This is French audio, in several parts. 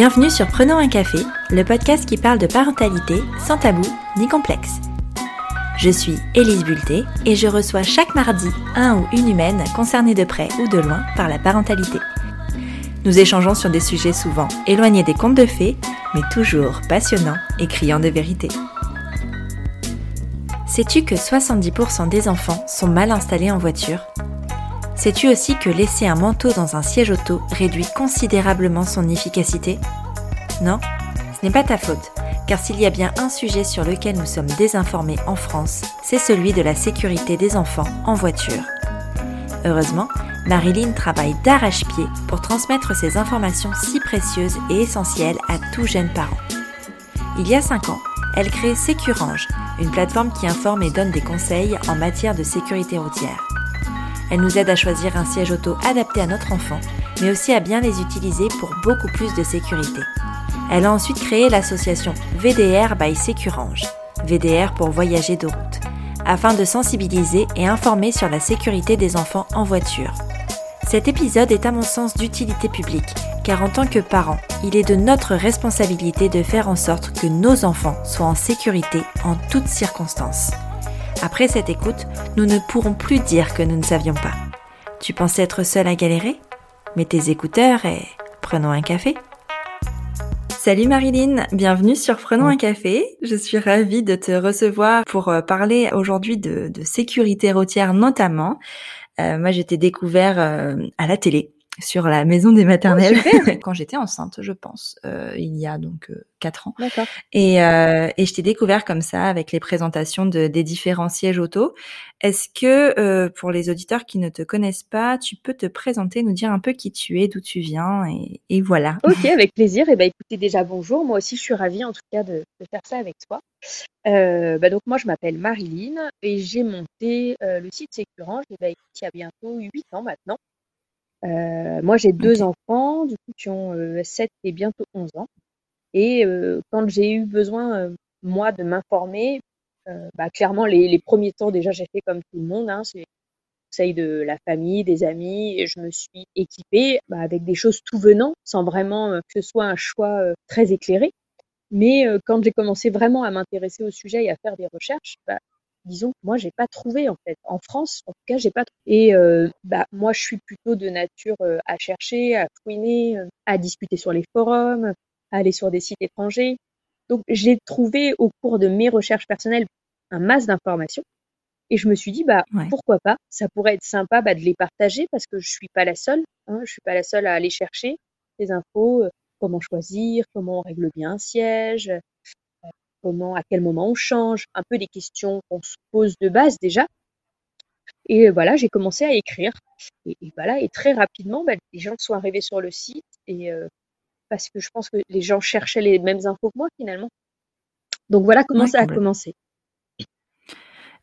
Bienvenue sur Prenons un café, le podcast qui parle de parentalité sans tabou ni complexe. Je suis Élise Bulté et je reçois chaque mardi un ou une humaine concernée de près ou de loin par la parentalité. Nous échangeons sur des sujets souvent éloignés des contes de fées, mais toujours passionnants et criants de vérité. Sais-tu que 70% des enfants sont mal installés en voiture? Sais-tu aussi que laisser un manteau dans un siège auto réduit considérablement son efficacité? Non? Ce n'est pas ta faute, car s'il y a bien un sujet sur lequel nous sommes désinformés en France, c'est celui de la sécurité des enfants en voiture. Heureusement, Marilyn travaille d'arrache-pied pour transmettre ces informations si précieuses et essentielles à tout jeune parent. Il y a 5 ans, elle crée Sécurange, une plateforme qui informe et donne des conseils en matière de sécurité routière. Elle nous aide à choisir un siège auto adapté à notre enfant, mais aussi à bien les utiliser pour beaucoup plus de sécurité. Elle a ensuite créé l'association VDR by Sécurange, VDR pour voyager de route, afin de sensibiliser et informer sur la sécurité des enfants en voiture. Cet épisode est à mon sens d'utilité publique, car en tant que parents, il est de notre responsabilité de faire en sorte que nos enfants soient en sécurité en toutes circonstances. Après cette écoute, nous ne pourrons plus dire que nous ne savions pas. Tu pensais être seul à galérer? Mets tes écouteurs et prenons un café. Salut Marilyn, bienvenue sur Prenons un café. Je suis ravie de te recevoir pour euh, parler aujourd'hui de, sécurité routière notamment. Euh, moi, j'étais découvert euh, à la télé sur la maison des maternelles oh, quand j'étais enceinte, je pense, euh, il y a donc euh, quatre ans. D'accord. Et, euh, et je t'ai découvert comme ça avec les présentations de, des différents sièges auto. Est-ce que pour les auditeurs qui ne te connaissent pas, tu peux te présenter, nous dire un peu qui tu es, d'où tu viens, et, et voilà. Ok, avec plaisir. Et eh ben écoutez déjà bonjour. Moi aussi, je suis ravie en tout cas de, de faire ça avec toi. Bah donc moi, je m'appelle Marilyn et j'ai monté le site Sécurange. Eh ben, il y a bientôt huit ans maintenant. Euh, moi, j'ai deux enfants, du coup, qui ont euh, 7 et bientôt 11 ans. Et euh, quand j'ai eu besoin, euh, moi, de m'informer, euh, bah, clairement, les, les, premiers temps, déjà, j'ai fait comme tout le monde. Hein, c'est conseil de la famille, des amis, et je me suis équipée bah, avec des choses tout venant, sans vraiment que ce soit un choix très éclairé. Mais quand j'ai commencé vraiment à m'intéresser au sujet et à faire des recherches, bah, disons que moi j'ai pas trouvé en fait en France en tout cas j'ai pas trouvé. et euh, bah moi je suis plutôt de nature euh, à chercher à fouiner euh, à discuter sur les forums à aller sur des sites étrangers donc j'ai trouvé au cours de mes recherches personnelles un masse d'informations et je me suis dit bah ouais. pourquoi pas? Ça pourrait être sympa bah, de les partager parce que je suis pas la seule hein, je suis pas la seule à aller chercher ces infos comment choisir comment on règle bien un siège comment, à quel moment on change, un peu des questions qu'on se pose de base déjà. Et euh, voilà, j'ai commencé à écrire. Et, et, voilà, et très rapidement, bah, les gens sont arrivés sur le site et euh, parce que je pense que les gens cherchaient les mêmes infos que moi finalement. Donc voilà comment ouais, ça a commencé.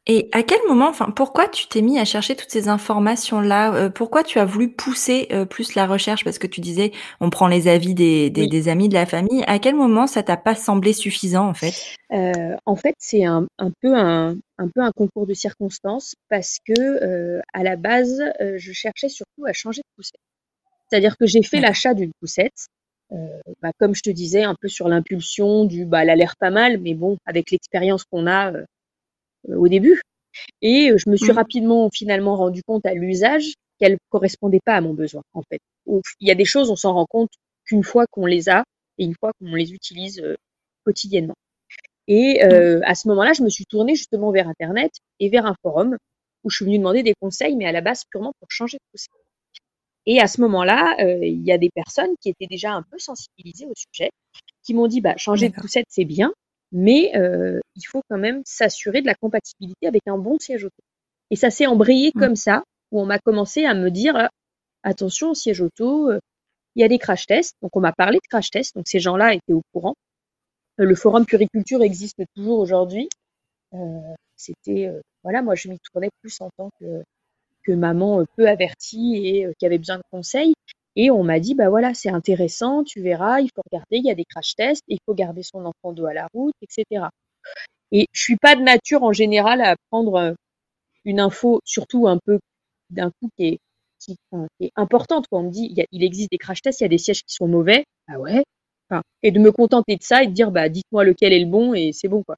Et à quel moment, enfin, pourquoi tu t'es mis à chercher toutes ces informations-là euh, Pourquoi tu as voulu pousser euh, plus la recherche? Parce que tu disais, on prend les avis des, des, oui. des amis, de la famille. À quel moment ça t'a pas semblé suffisant, en fait? Euh, En fait, c'est un, un, peu un, un peu un concours de circonstances parce que euh, à la base, euh, je cherchais surtout à changer de poussette. C'est-à-dire que j'ai fait l'achat d'une poussette. Bah, comme je te disais, un peu sur l'impulsion du, bah, elle a l'air pas mal, mais bon, avec l'expérience qu'on a au début. Et je me suis mmh. rapidement finalement rendu compte à l'usage qu'elle correspondait pas à mon besoin en fait. Il y a des choses, on s'en rend compte qu'une fois qu'on les a et une fois qu'on les utilise euh, quotidiennement. Et euh, à ce moment-là, je me suis tournée justement vers Internet et vers un forum où je suis venue demander des conseils, mais à la base purement pour changer de poussette. Et à ce moment-là, euh, il y a des personnes qui étaient déjà un peu sensibilisées au sujet, qui m'ont dit bah changer de poussette c'est bien, mais euh, il faut quand même s'assurer de la compatibilité avec un bon siège auto. Et ça s'est embrayé mmh. comme ça, où on m'a commencé à me dire attention, siège auto, euh, il y a des crash tests. Donc on m'a parlé de crash tests, donc ces gens-là étaient au courant. Euh, le forum puriculture existe toujours aujourd'hui. Euh, C'était voilà, moi je m'y tournais plus en tant que, que maman peu avertie et qui avait besoin de conseils. Et on m'a dit, bah voilà, c'est intéressant, tu verras, il faut regarder, il y a des crash tests, il faut garder son enfant dos à la route, etc. Et je suis pas de nature en général à prendre euh, une info, surtout un peu d'un coup qui est, qui, qui est importante. Quand on me dit, il, y a, il, existe des crash tests, il y a des sièges qui sont mauvais. Ah ouais, et de me contenter de ça et de dire, bah, dites-moi lequel est le bon et c'est bon, quoi.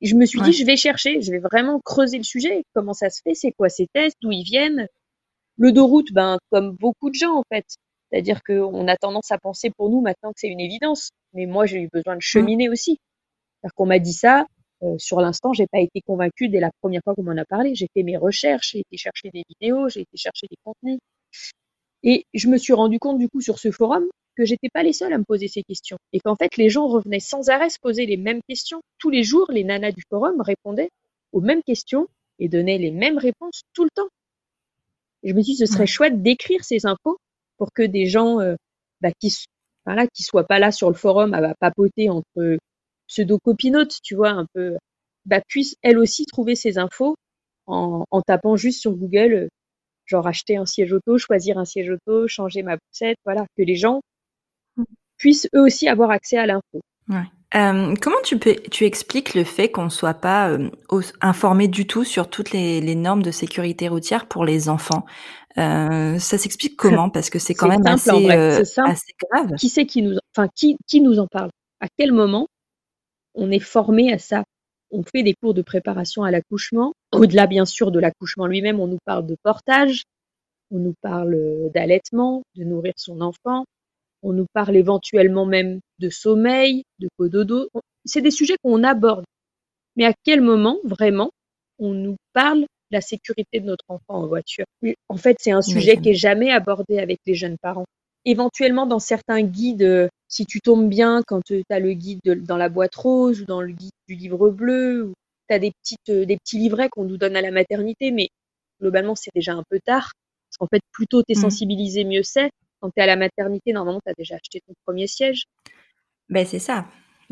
Et je me suis dit, je vais chercher, je vais vraiment creuser le sujet. Comment ça se fait? C'est quoi ces tests? D'où ils viennent? Le dos route, ben, comme beaucoup de gens, en fait. C'est-à-dire qu'on a tendance à penser pour nous maintenant que c'est une évidence. Mais moi, j'ai eu besoin de mmh. cheminer aussi. C'est-à-dire qu'on m'a dit ça. Euh, sur l'instant, j'ai pas été convaincue dès la première fois qu'on m'en a parlé. J'ai fait mes recherches, j'ai été chercher des vidéos, j'ai été chercher des contenus. Et je me suis rendu compte, du coup, sur ce forum, que j'étais pas les seuls à me poser ces questions. Et qu'en fait, les gens revenaient sans arrêt se poser les mêmes questions. Tous les jours, les nanas du forum répondaient aux mêmes questions et donnaient les mêmes réponses tout le temps. Je me suis dit, ce serait chouette d'écrire ces infos pour que des gens euh, bah, qui voilà, qui soient pas là sur le forum à papoter entre pseudo-copinotes, tu vois, un peu, bah, puissent elles aussi trouver ces infos en, en tapant juste sur Google, euh, genre acheter un siège auto, choisir un siège auto, changer ma poussette, voilà, que les gens puissent eux aussi avoir accès à l'info. Ouais. Euh, comment tu, peux, tu expliques le fait qu'on ne soit pas euh, informé du tout sur toutes les, les, normes de sécurité routière pour les enfants? Euh, Ça s'explique comment? Parce que c'est quand même assez, assez, grave. Qui c'est qui nous, enfin qui, qui nous en parle? À quel moment on est formé à ça? On fait des cours de préparation à l'accouchement. Au-delà bien sûr de l'accouchement lui-même, on nous parle de portage, on nous parle d'allaitement, de nourrir son enfant, on nous parle éventuellement même de sommeil, de cododo. C'est des sujets qu'on aborde. Mais à quel moment, vraiment, on nous parle de la sécurité de notre enfant en voiture? En fait, c'est un sujet qui est jamais abordé avec les jeunes parents. Éventuellement, dans certains guides, si tu tombes bien, quand tu as le guide dans la boîte rose ou dans le guide du livre bleu, tu as des, petites, des petits livrets qu'on nous donne à la maternité, mais globalement, c'est déjà un peu tard. Parce qu'en fait, plus tôt tu es mmh. sensibilisé, mieux c'est. Quand tu es à la maternité, normalement, tu as déjà acheté ton premier siège. Ben, c'est ça.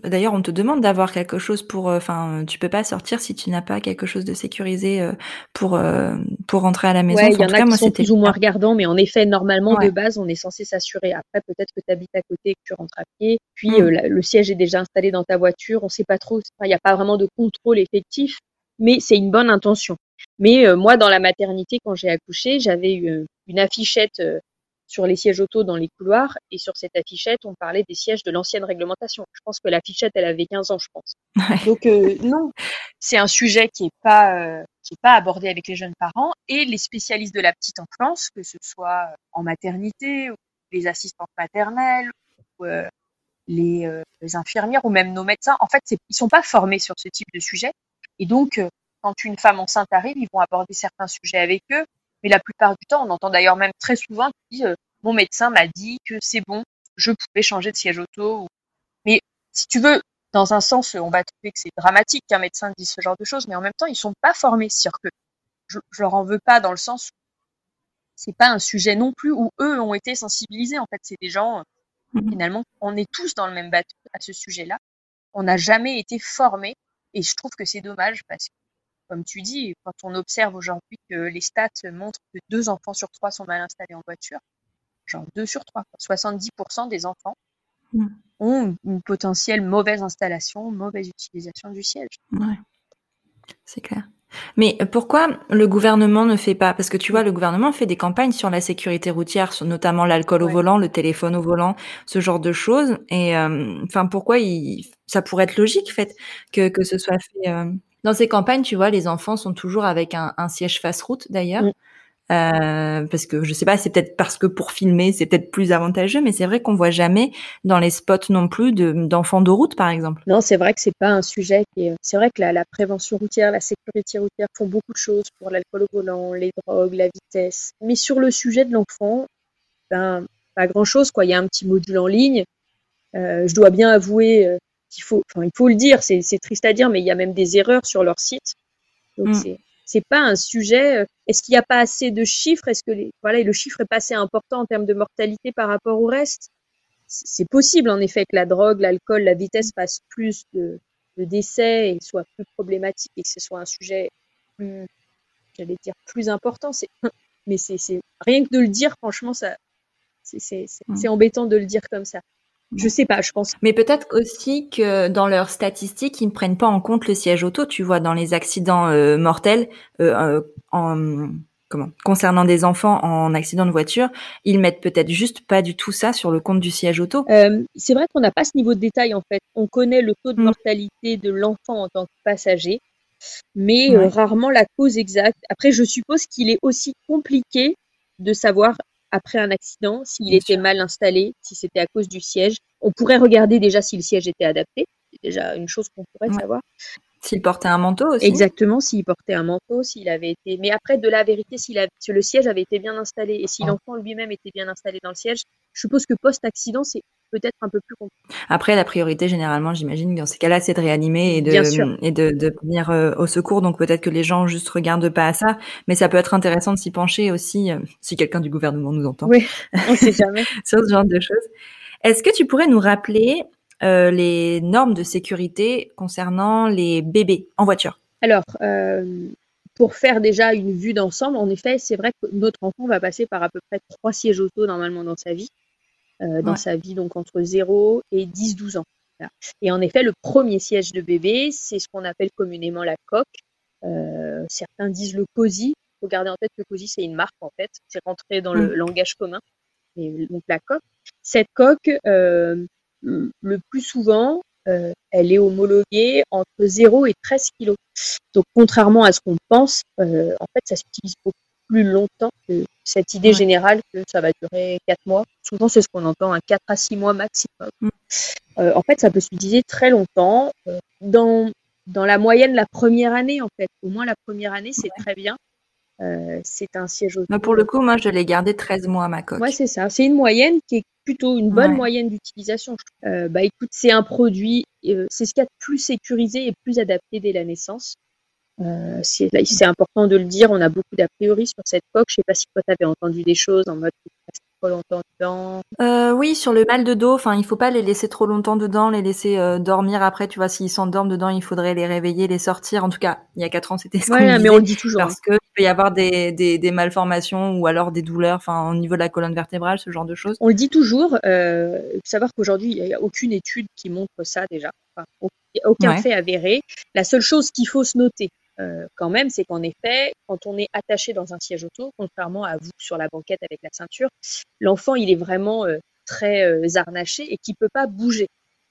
D'ailleurs, on te demande d'avoir quelque chose pour. Euh, enfin, tu peux pas sortir si tu n'as pas quelque chose de sécurisé euh, pour euh, pour rentrer à la maison. Ouais, il y en, a qui sont plus ou moins regardants, mais en effet, normalement, de base, on est censé s'assurer. Après, peut-être que tu habites à côté, que tu rentres à pied, puis mmh. le siège est déjà installé dans ta voiture. On sait pas trop. Il n'y a pas vraiment de contrôle effectif, mais c'est une bonne intention. Mais moi, dans la maternité, quand j'ai accouché, j'avais eu une affichette sur les sièges auto dans les couloirs. Et sur cette affichette, on parlait des sièges de l'ancienne réglementation. Je pense que l'affichette, elle avait 15 ans, je pense. Donc euh, non, c'est un sujet qui est pas euh, qui est pas abordé avec les jeunes parents et les spécialistes de la petite enfance, que ce soit en maternité, ou les assistantes maternelles, ou euh, les, les, infirmières ou même nos médecins. En fait, ils sont pas formés sur ce type de sujet. Et donc, quand une femme enceinte arrive, ils vont aborder certains sujets avec eux mais la plupart du temps, on entend d'ailleurs même très souvent qui euh, mon médecin m'a dit que c'est bon, je pouvais changer de siège auto. Mais si tu veux, dans un sens, on va trouver que c'est dramatique qu'un médecin dise ce genre de choses, mais en même temps, ils sont pas formés. cest que je, je leur en veux pas dans le sens où c'est pas un sujet non plus où eux ont été sensibilisés. En fait, c'est des gens, mmh. finalement, on est tous dans le même bateau à ce sujet-là. On n'a jamais été formés et je trouve que c'est dommage parce que comme tu dis, quand on observe aujourd'hui que les stats montrent que deux enfants sur trois sont mal installés en voiture, genre deux sur trois, 70% des enfants mmh. ont une potentielle mauvaise installation, mauvaise utilisation du siège. Ouais, c'est clair. Mais pourquoi le gouvernement ne fait pas? Parce que tu vois, le gouvernement fait des campagnes sur la sécurité routière, notamment l'alcool au volant, le téléphone au volant, ce genre de choses. Et euh, enfin, pourquoi il... ça pourrait être logique, fait, que, que ce soit fait euh, dans ces campagnes, tu vois, les enfants sont toujours avec un, siège face-route d'ailleurs. Mm. Euh, parce que je sais pas, c'est peut-être parce que pour filmer, c'est peut-être plus avantageux, mais c'est vrai qu'on voit jamais dans les spots non plus d'enfants de, route, par exemple. Non, c'est vrai que c'est pas un sujet qui est. C'est vrai que la, prévention routière, la sécurité routière font beaucoup de choses pour l'alcool au volant, les drogues, la vitesse. Mais sur le sujet de l'enfant, ben pas grand-chose. Quoi, il y a un petit module en ligne. Euh, je dois bien avouer, qu'il faut, enfin, il faut le dire, c'est triste à dire, mais il y a même des erreurs sur leur site. Donc, mm. c'est pas un sujet. Euh, est-ce qu'il n'y a pas assez de chiffres? Est-ce que les, voilà, le chiffre est pas assez important en termes de mortalité par rapport au reste? C'est possible, en effet, que la drogue, l'alcool, la vitesse fassent plus de, de, décès et soit plus problématique et que ce soit un sujet plus, j'allais dire, plus important. C'est, mais c'est rien que de le dire, franchement, ça, c'est mm. embêtant de le dire comme ça. Je sais pas, je pense. Mais peut-être aussi que dans leurs statistiques, ils ne prennent pas en compte le siège auto. Tu vois, dans les accidents euh, mortels, euh, euh, en, comment concernant des enfants en accident de voiture, ils mettent peut-être juste pas du tout ça sur le compte du siège auto. Euh, c'est vrai qu'on n'a pas ce niveau de détail en fait. On connaît le taux de mm. mortalité de l'enfant en tant que passager, mais rarement la cause exacte. Après, je suppose qu'il est aussi compliqué de savoir après un accident s'il était mal installé, si c'était à cause du siège. On pourrait regarder déjà si le siège était adapté. C'est déjà une chose qu'on pourrait savoir. S'il portait un manteau aussi. Exactement, s'il portait un manteau, s'il avait été. Mais après, de la vérité, si le siège avait été bien installé et si l'enfant lui-même était bien installé dans le siège, je suppose que post-accident, c'est peut-être un peu plus compliqué. Après, la priorité, généralement, j'imagine, dans ces cas-là, c'est de réanimer et de, et de, venir euh, au secours. Donc, peut-être que les gens juste regardent pas à ça. Mais ça peut être intéressant de s'y pencher aussi, euh, si quelqu'un du gouvernement nous entend. Oui, on sait jamais. sur ce genre de choses. Est-ce que tu pourrais nous rappeler euh, les normes de sécurité concernant les bébés en voiture? Alors, pour faire déjà une vue d'ensemble, en effet, c'est vrai que notre enfant va passer par à peu près trois sièges auto normalement dans sa vie, euh, dans sa vie donc entre 0 et 10-12 ans. Et en effet, le premier siège de bébé, c'est ce qu'on appelle communément la coque. certains disent le COSI. Il faut garder en tête que COSI, c'est une marque en fait. C'est rentré dans le mmh. langage commun. Et donc la coque. Cette coque, le plus souvent, euh, elle est homologuée entre 0 et 13 kg. Donc, contrairement à ce qu'on pense, euh, en fait, ça s'utilise beaucoup plus longtemps que cette idée générale que ça va durer 4 mois. Souvent, c'est ce qu'on entend, un 4 à 6 mois maximum. Mm. Euh, en fait, ça peut s'utiliser très longtemps. dans, dans la moyenne, la première année, en fait, au moins la première année, c'est très bien. c'est un siège auto. pour le coup, moi, je l'ai gardé 13 mois à ma coque. Ouais, c'est ça. C'est une moyenne qui est plutôt une bonne moyenne d'utilisation. Euh, bah écoute, c'est un produit, euh, c'est ce qu'il y a de plus sécurisé et plus adapté dès la naissance. Euh, c'est important de le dire, on a beaucoup d'a priori sur cette coque. Je sais pas si toi tu avais entendu des choses en mode trop longtemps dedans. Euh, oui, sur le mal de dos, enfin, il faut pas les laisser trop longtemps dedans, les laisser euh, dormir après. Tu vois, s'ils s'endorment dedans, il faudrait les réveiller, les sortir. En tout cas, il y a quatre ans, c'était ce ouais, mais on le dit toujours. Parce qu'il peut y avoir des, des, des, malformations ou alors des douleurs, enfin, au niveau de la colonne vertébrale, ce genre de choses. On le dit toujours. Euh, savoir qu'aujourd'hui, il n'y a aucune étude qui montre ça déjà. Enfin, aucun fait avéré. La seule chose qu'il faut se noter, euh, quand même, c'est qu'en effet, quand on est attaché dans un siège auto, contrairement à vous sur la banquette avec la ceinture, l'enfant, il est vraiment euh, très euh, harnaché et qui peut pas bouger.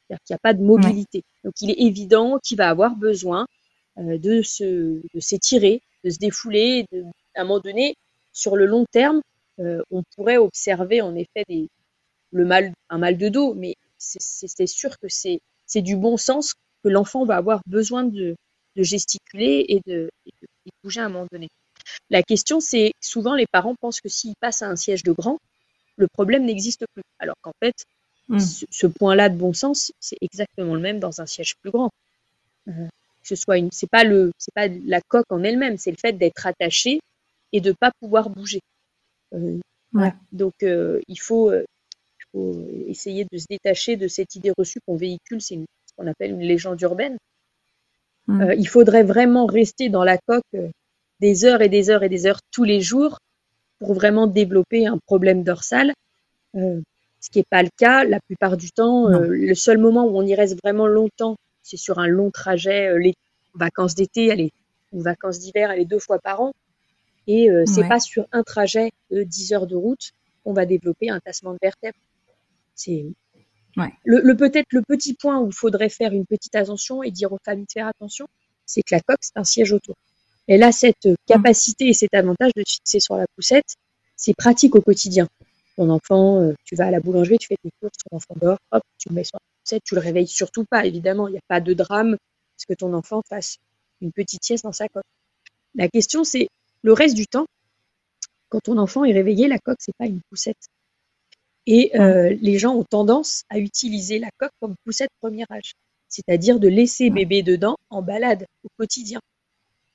C'est-à-dire qu'il n'y a pas de mobilité. Donc, il est évident qu'il va avoir besoin de se, de s'étirer, de se défouler. De, à un moment donné, sur le long terme, on pourrait observer en effet des, le mal, un mal de dos, mais c'est sûr que c'est du bon sens que l'enfant va avoir besoin de, de gesticuler et de, bouger à un moment donné. La question, c'est souvent les parents pensent que s'ils passent à un siège de grand, le problème n'existe plus. Alors qu'en fait, hmm. ce, point-là de bon sens, c'est exactement le même dans un siège plus grand. Euh, ce soit une, c'est pas le, c'est pas la coque en elle-même, c'est le fait d'être attaché et de pas pouvoir bouger. Euh, Donc euh, il, faut, il, faut, essayer de se détacher de cette idée reçue qu'on véhicule, c'est ce qu'on appelle une légende urbaine. Mm. Euh, il faudrait vraiment rester dans la coque euh, des heures et des heures et des heures tous les jours pour vraiment développer un problème dorsal. Euh, ce qui n'est pas le cas. La plupart du temps, le seul moment où on y reste vraiment longtemps, c'est sur un long trajet, les vacances d'été, ou vacances d'hiver, elle est deux fois par an. Et euh, c'est pas sur un trajet de 10 heures de route qu'on va développer un tassement de vertèbres. C'est le, peut-être le petit point où il faudrait faire une petite attention et dire aux familles de faire attention, c'est que la coque, c'est un siège auto. Elle a cette mmh. capacité et cet avantage de se fixer sur la poussette. C'est pratique au quotidien. Ton enfant, euh, tu vas à la boulangerie, tu fais tes courses, ton enfant dort, hop, tu le mets sur la poussette, tu le réveilles surtout pas, évidemment. Il n'y a pas de drame parce que ton enfant fasse une petite sieste dans sa coque. La question, c'est le reste du temps, quand ton enfant est réveillé, la coque, c'est pas une poussette. Et euh, les gens ont tendance à utiliser la coque comme poussette premier âge, c'est-à-dire de laisser bébé dedans en balade au quotidien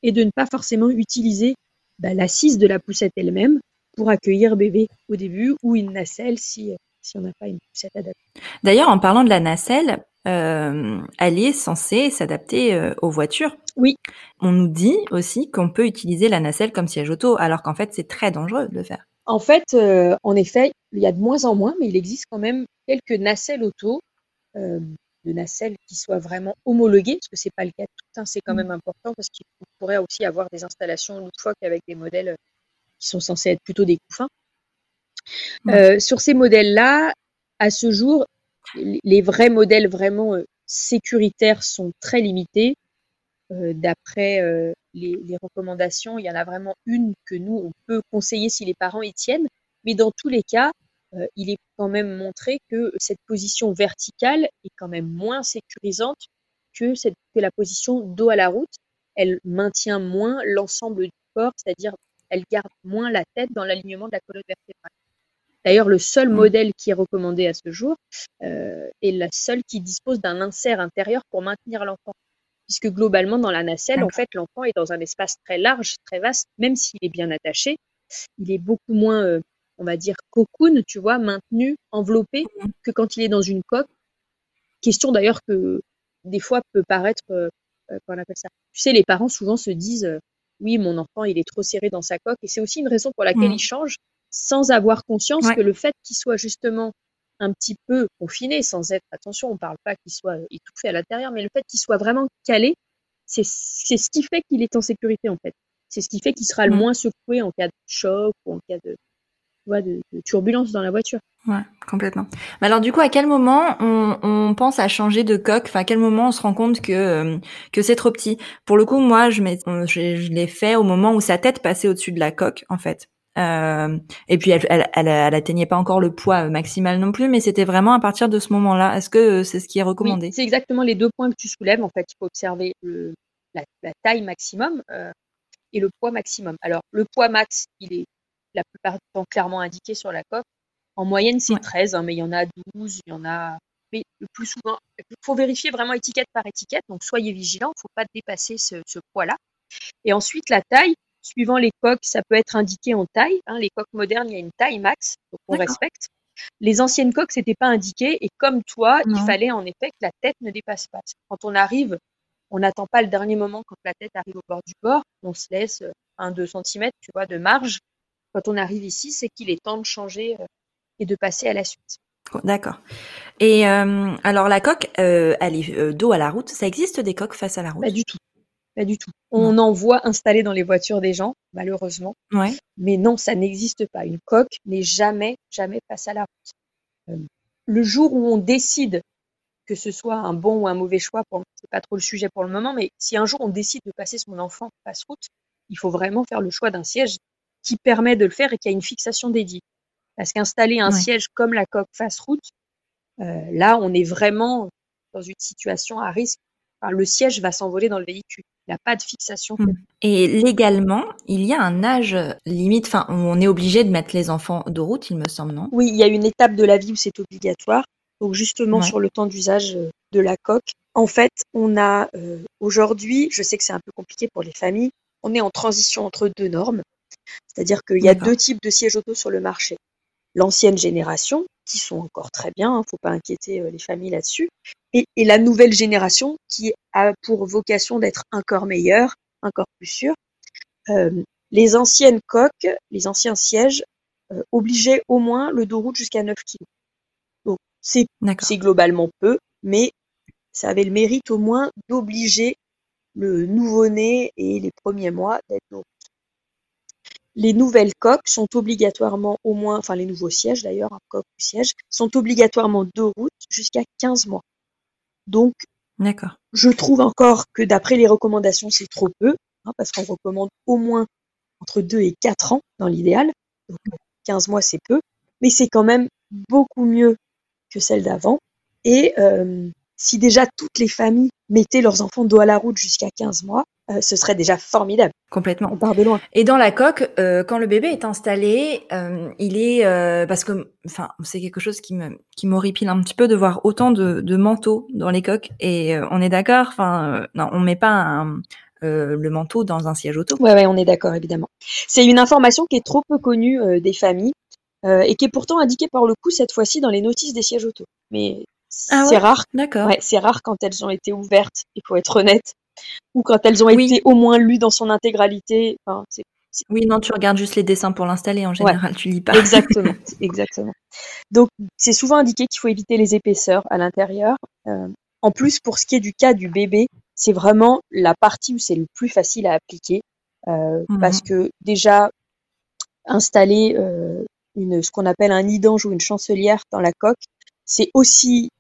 et de ne pas forcément utiliser bah, l'assise de la poussette elle-même pour accueillir bébé au début ou une nacelle si, si on n'a pas une poussette adaptée. D'ailleurs, en parlant de la nacelle, euh, elle est censée s'adapter euh, aux voitures. Oui. On nous dit aussi qu'on peut utiliser la nacelle comme siège auto, alors qu'en fait, c'est très dangereux de le faire. En fait, euh, en effet, il y a de moins en moins, mais il existe quand même quelques nacelles auto, euh, de nacelles qui soient vraiment homologuées, parce que c'est pas le cas de tout. Hein, c'est quand mmh. même important parce qu'il pourrait aussi avoir des installations loufoques avec des modèles qui sont censés être plutôt des couffins. Euh, sur ces modèles-là, à ce jour, les vrais modèles vraiment euh, sécuritaires sont très limités. Euh, d'après les, les, recommandations, il y en a vraiment une que nous, on peut conseiller si les parents y tiennent. Mais dans tous les cas, il est quand même montré que cette position verticale est quand même moins sécurisante que, cette, que la position dos à la route. Elle maintient moins l'ensemble du corps, c'est-à-dire elle garde moins la tête dans l'alignement de la colonne vertébrale. D'ailleurs, le seul mmh. modèle qui est recommandé à ce jour euh, est la seule qui dispose d'un insert intérieur pour maintenir l'enfant. Puisque globalement, dans la nacelle, en fait, l'enfant est dans un espace très large, très vaste, même s'il est bien attaché, il est beaucoup moins, euh, on va dire, cocoon, tu vois, maintenu, enveloppé, mmh. que quand il est dans une coque. Question d'ailleurs que des fois peut paraître, euh, euh on appelle ça? Tu sais, les parents souvent se disent, euh, oui, mon enfant, il est trop serré dans sa coque, et c'est aussi une raison pour laquelle mmh. il change, sans avoir conscience que le fait qu'il soit justement un petit peu confiné, sans être, attention, on ne parle pas qu'il soit étouffé à l'intérieur, mais le fait qu'il soit vraiment calé, c'est ce qui fait qu'il est en sécurité en fait. C'est ce qui fait qu'il sera le mmh. moins secoué en cas de choc ou en cas de, de, de turbulence dans la voiture. Ouais, complètement. Mais alors du coup, à quel moment on, on pense à changer de coque? Enfin, à quel moment on se rend compte que euh, que c'est trop petit? Pour le coup, moi, je, je, je l'ai fait au moment où sa tête passait au-dessus de la coque, en fait. Euh, et puis elle, elle, elle, elle, atteignait pas encore le poids maximal non plus, mais c'était vraiment à partir de ce moment-là. Est-ce que c'est ce qui est recommandé? oui, C'est exactement les deux points que tu soulèves. En fait, il faut observer le, la, la, taille maximum euh, et le poids maximum. Alors le poids max, il est la plupart du temps clairement indiqué sur la coque. En moyenne, c'est 13, hein, mais il y en a 12, il y en a. Mais le plus souvent, il faut vérifier vraiment étiquette par étiquette, donc soyez vigilants, il ne faut pas dépasser ce, poids-là. Et ensuite, la taille, suivant les coques, ça peut être indiqué en taille. Hein. les coques modernes, il y a une taille max, donc on respecte. Les anciennes coques, c'était pas indiqué, et comme toi, il fallait en effet que la tête ne dépasse pas. Quand on arrive, on n'attend pas le dernier moment quand la tête arrive au bord du bord, on se laisse 1-2 cm, tu vois, de marge. Quand on arrive ici, c'est qu'il est temps de changer euh, et de passer à la suite. D'accord. Et euh, alors la coque, euh, elle est euh, dos à la route. Ça existe des coques face à la route? Pas du tout. Pas du tout. On en voit installées dans les voitures des gens, malheureusement. Ouais. Mais non, ça n'existe pas. Une coque n'est jamais, jamais face à la route. le jour où on décide que ce soit un bon ou un mauvais choix, c'est pas trop le sujet pour le moment, mais si un jour on décide de passer son enfant face route, il faut vraiment faire le choix d'un siège qui permet de le faire et qui a une fixation dédiée. Parce qu'installer un siège comme la coque face route, euh, là, on est vraiment dans une situation à risque. le siège va s'envoler dans le véhicule. Il n'y a pas de fixation. Mmh. Et légalement, il y a un âge limite, enfin, on est obligé de mettre les enfants de route, il me semble, non? Oui, il y a une étape de la vie où c'est obligatoire. Donc justement sur le temps d'usage euh, de la coque, en fait, on a euh, aujourd'hui, je sais que c'est un peu compliqué pour les familles, on est en transition entre deux normes. C'est-à-dire qu'il y a deux types de sièges auto sur le marché. L'ancienne génération, qui sont encore très bien, il hein, ne faut pas inquiéter euh, les familles là-dessus, et, la nouvelle génération qui a pour vocation d'être encore meilleure, encore plus sûre. Euh, les anciennes coques, les anciens sièges euh, obligeaient au moins le dos route jusqu'à 9 kg. Donc c'est globalement peu, mais ça avait le mérite au moins d'obliger le nouveau-né et les premiers mois d'être dos les nouvelles coques sont obligatoirement au moins, enfin les nouveaux sièges d'ailleurs, coque ou siège, sont obligatoirement de route jusqu'à 15 mois. Donc, je trouve encore que d'après les recommandations, c'est trop peu, hein, parce qu'on recommande au moins entre 2 et 4 ans dans l'idéal. Donc 15 mois, c'est peu, mais c'est quand même beaucoup mieux que celle d'avant. Et euh, si déjà toutes les familles mettaient leurs enfants dos à la route jusqu'à 15 mois, euh, ce serait déjà formidable. Complètement. On part de loin. Et dans la coque, euh, quand le bébé est installé, euh, il est parce que, enfin, c'est quelque chose qui me qui m'horripile un petit peu de voir autant de, de manteaux dans les coques. Et on est d'accord. Enfin, non, on met pas le manteau dans un siège auto. Ouais, ouais, on est d'accord, évidemment. C'est une information qui est trop peu connue des familles et qui est pourtant indiquée par le coup cette fois-ci dans les notices des sièges auto. Mais ah c'est rare. D'accord. Ouais, c'est rare quand elles ont été ouvertes. Il faut être honnête. Ou quand elles ont été au moins lues dans son intégralité. Enfin, oui, non, tu regardes juste les dessins pour l'installer en général, tu lis pas. Exactement, exactement. Donc, c'est souvent indiqué qu'il faut éviter les épaisseurs à l'intérieur. Euh, en plus, pour ce qui est du cas du bébé, c'est vraiment la partie où c'est le plus facile à appliquer. Euh, mhm. Parce que déjà, installer une, ce qu'on appelle un nidange ou une chancelière dans la coque, c'est aussi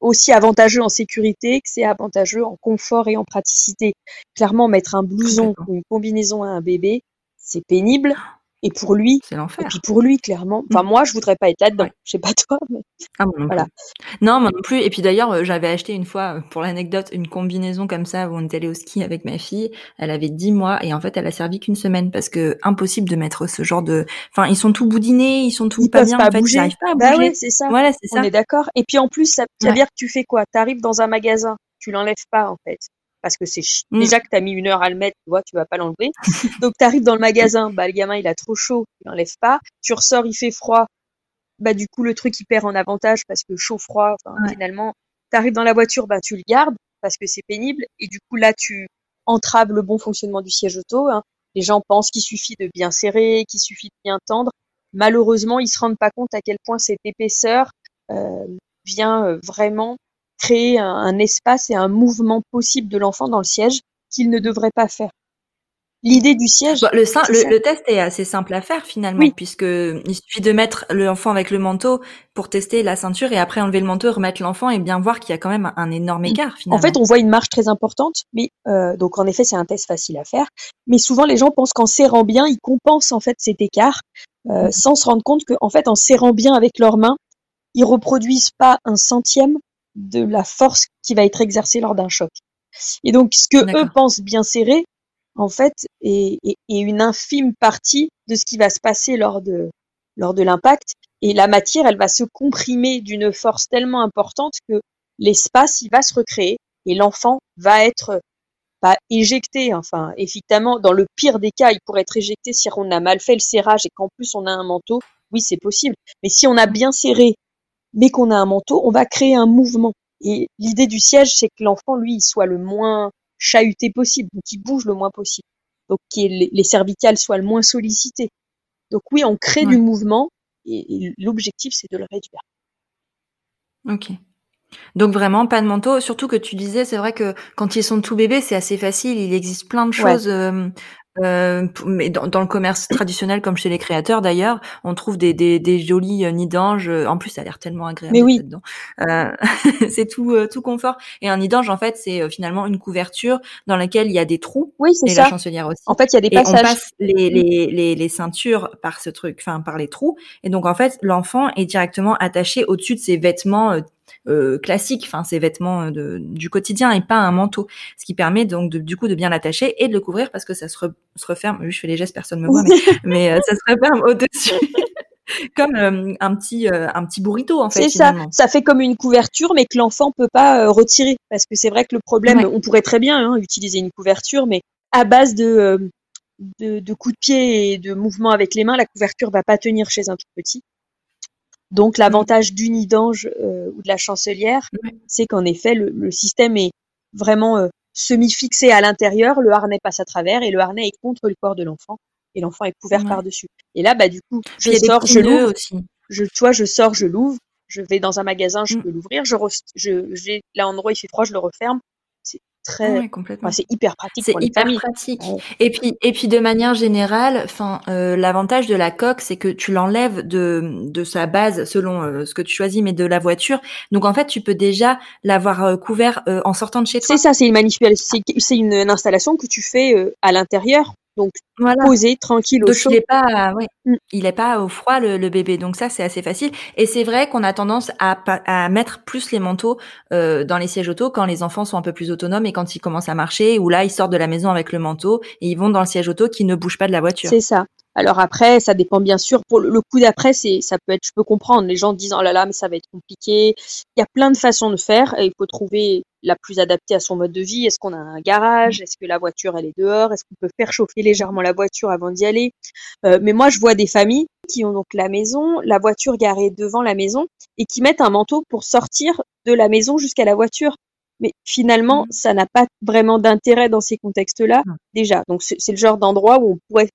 aussi avantageux en sécurité que c'est avantageux en confort et en praticité. Clairement, mettre un blouson ou une combinaison à un bébé, c'est pénible. Et pour lui, c'est l'enfer. Et puis pour lui, clairement. Enfin, mmh. moi, je voudrais pas être là-dedans. Je sais pas toi, mais. Ah, moi non voilà. Plus. Non, moi non plus. Et puis d'ailleurs, euh, j'avais acheté une fois, euh, pour l'anecdote, une combinaison comme ça où on était allé au ski avec ma fille. Elle avait 10 mois et en fait, elle a servi qu'une semaine parce que impossible de mettre ce genre de. Enfin, ils sont tout boudinés, ils sont tout ils pas bien. Pas en fait, bouger. ils pas à bah bouger. Ouais, c'est ça. Voilà, c'est ça. On est d'accord. Et puis en plus, ça veut dire que tu fais quoi? Tu arrives dans un magasin, tu l'enlèves pas en fait parce que c'est mmh. déjà que tu as mis une heure à le mettre, tu vois, tu vas pas l'enlever. Donc tu arrives dans le magasin, bah le gamin il a trop chaud, il l'enlève pas. Tu ressors, il fait froid, bah du coup le truc il perd en avantage parce que chaud froid, Ouais. finalement, tu arrives dans la voiture, bah tu le gardes parce que c'est pénible et du coup là tu entraves le bon fonctionnement du siège auto. hein. Les gens pensent qu'il suffit de bien serrer, qu'il suffit de bien tendre. Malheureusement, ils se rendent pas compte à quel point cette épaisseur euh, vient euh, vraiment créer un, un espace et un mouvement possible de l'enfant dans le siège qu'il ne devrait pas faire. L'idée du siège, Bon, le, test est assez simple à faire finalement, Oui. puisque il suffit de mettre l'enfant avec le manteau pour tester la ceinture et après enlever le manteau, remettre l'enfant et bien voir qu'il y a quand même un, énorme écart En finalement. fait, on voit une marge très importante, mais euh, donc en effet, c'est un test facile à faire. Mais souvent, les gens pensent qu'en serrant bien, ils compensent en fait cet écart, euh, Mhm. sans se rendre compte qu'en fait, en serrant bien avec leurs mains, ils reproduisent pas un centième de la force qui va être exercée lors d'un choc. Et donc, ce que eux pensent bien serrer, en fait, est, est- est une infime partie de ce qui va se passer lors de lors de l'impact. Et la matière, elle va se comprimer d'une force tellement importante que l'espace, il va se recréer et l'enfant va être pas éjecté. Enfin, évidemment, dans le pire des cas, il pourrait être éjecté si on a mal fait le serrage et qu'en plus on a un manteau. Oui, c'est possible. Mais si on a bien serré, mais qu'on a un manteau, on va créer un mouvement. Et l'idée du siège, c'est que l'enfant, lui, il soit le moins chahuté possible, donc il bouge le moins possible. Donc que les les cervicales soient le moins sollicitées. Donc oui, on crée Ouais. du mouvement et, et l'objectif, c'est de le réduire. Ok. Donc vraiment pas de manteau, surtout que tu disais, c'est vrai que quand ils sont tout bébés, c'est assez facile. Il existe plein de Ouais. choses, euh, euh, mais dans, dans le commerce traditionnel, comme chez les créateurs d'ailleurs, on trouve des, des, des jolis euh, nids d'ange. En plus, ça a l'air tellement agréable Mais oui. Euh, c'est tout, euh, tout confort. Et un nid d'ange, en fait, c'est euh, finalement une couverture dans laquelle il y a des trous Oui, c'est et la ça. chancelière aussi. En fait, il y a des Et on passages. passe les, les, les, les ceintures par ce truc, enfin par les trous. Et donc en fait, l'enfant est directement attaché au-dessus de ses vêtements euh, classiques, enfin ses vêtements euh, de, du quotidien et pas un manteau. Ce qui permet donc de, du coup de bien l'attacher et de le couvrir parce que ça se, re- se referme. Oui, je fais les gestes, personne me voit, mais, mais euh, ça se referme au-dessus. Comme euh, un petit euh, un petit burrito en fait C'est ça. Ça fait comme une couverture, mais que l'enfant peut pas euh, retirer. Parce que c'est vrai que le problème, Ouais. on pourrait très bien hein, utiliser une couverture, mais à base de, de, de coups de pied et de mouvements avec les mains, la couverture va pas tenir chez un tout petit. Donc l'avantage du nid d'ange euh, ou de la chancelière, Ouais. c'est qu'en effet, le, le système est vraiment euh, semi-fixé à l'intérieur, le harnais passe à travers et le harnais est contre le corps de l'enfant et l'enfant est couvert Ouais. par-dessus. Et là, bah du coup, je sors, je l'ouvre, aussi. je, tu vois, je sors, je l'ouvre, je vais dans un magasin, je Mm. peux l'ouvrir, je, re- je, j'ai là endroit il fait froid, je le referme. Très, Ouais, complètement. enfin, c'est hyper pratique C'est pour les hyper familles. pratique. Ouais. Et puis, et puis de manière générale, enfin, euh, l'avantage de la coque, c'est que tu l'enlèves de, de sa base selon euh, ce que tu choisis, mais de la voiture. Donc en fait, tu peux déjà l'avoir euh, couvert euh, en sortant de chez toi. C'est ça, c'est une manipulation, c'est, c'est une, une installation que tu fais euh, à l'intérieur, donc Voilà. posé, tranquille, au Donc chaud. il est pas, ouais, Mm. il est pas au froid le, le bébé. Donc ça c'est assez facile. Et c'est vrai qu'on a tendance à, à mettre plus les manteaux euh, dans les sièges auto quand les enfants sont un peu plus autonomes et quand ils commencent à marcher ou là ils sortent de la maison avec le manteau et ils vont dans le siège auto qui ne bouge pas de la voiture. C'est ça. Alors après, ça dépend bien sûr. Pour le coup d'après, c'est, ça peut être, je peux comprendre. Les gens disent, oh là là, mais ça va être compliqué. Il y a plein de façons de faire et il faut trouver la plus adaptée à son mode de vie. Est-ce qu'on a un garage? Est-ce que la voiture, elle est dehors? Est-ce qu'on peut faire chauffer légèrement la voiture avant d'y aller? Euh, mais moi, je vois des familles qui ont donc la maison, la voiture garée devant la maison et qui mettent un manteau pour sortir de la maison jusqu'à la voiture. Mais finalement, Mhm. ça n'a pas vraiment d'intérêt dans ces contextes-là, Non. déjà. Donc, c'est le genre d'endroit où on pourrait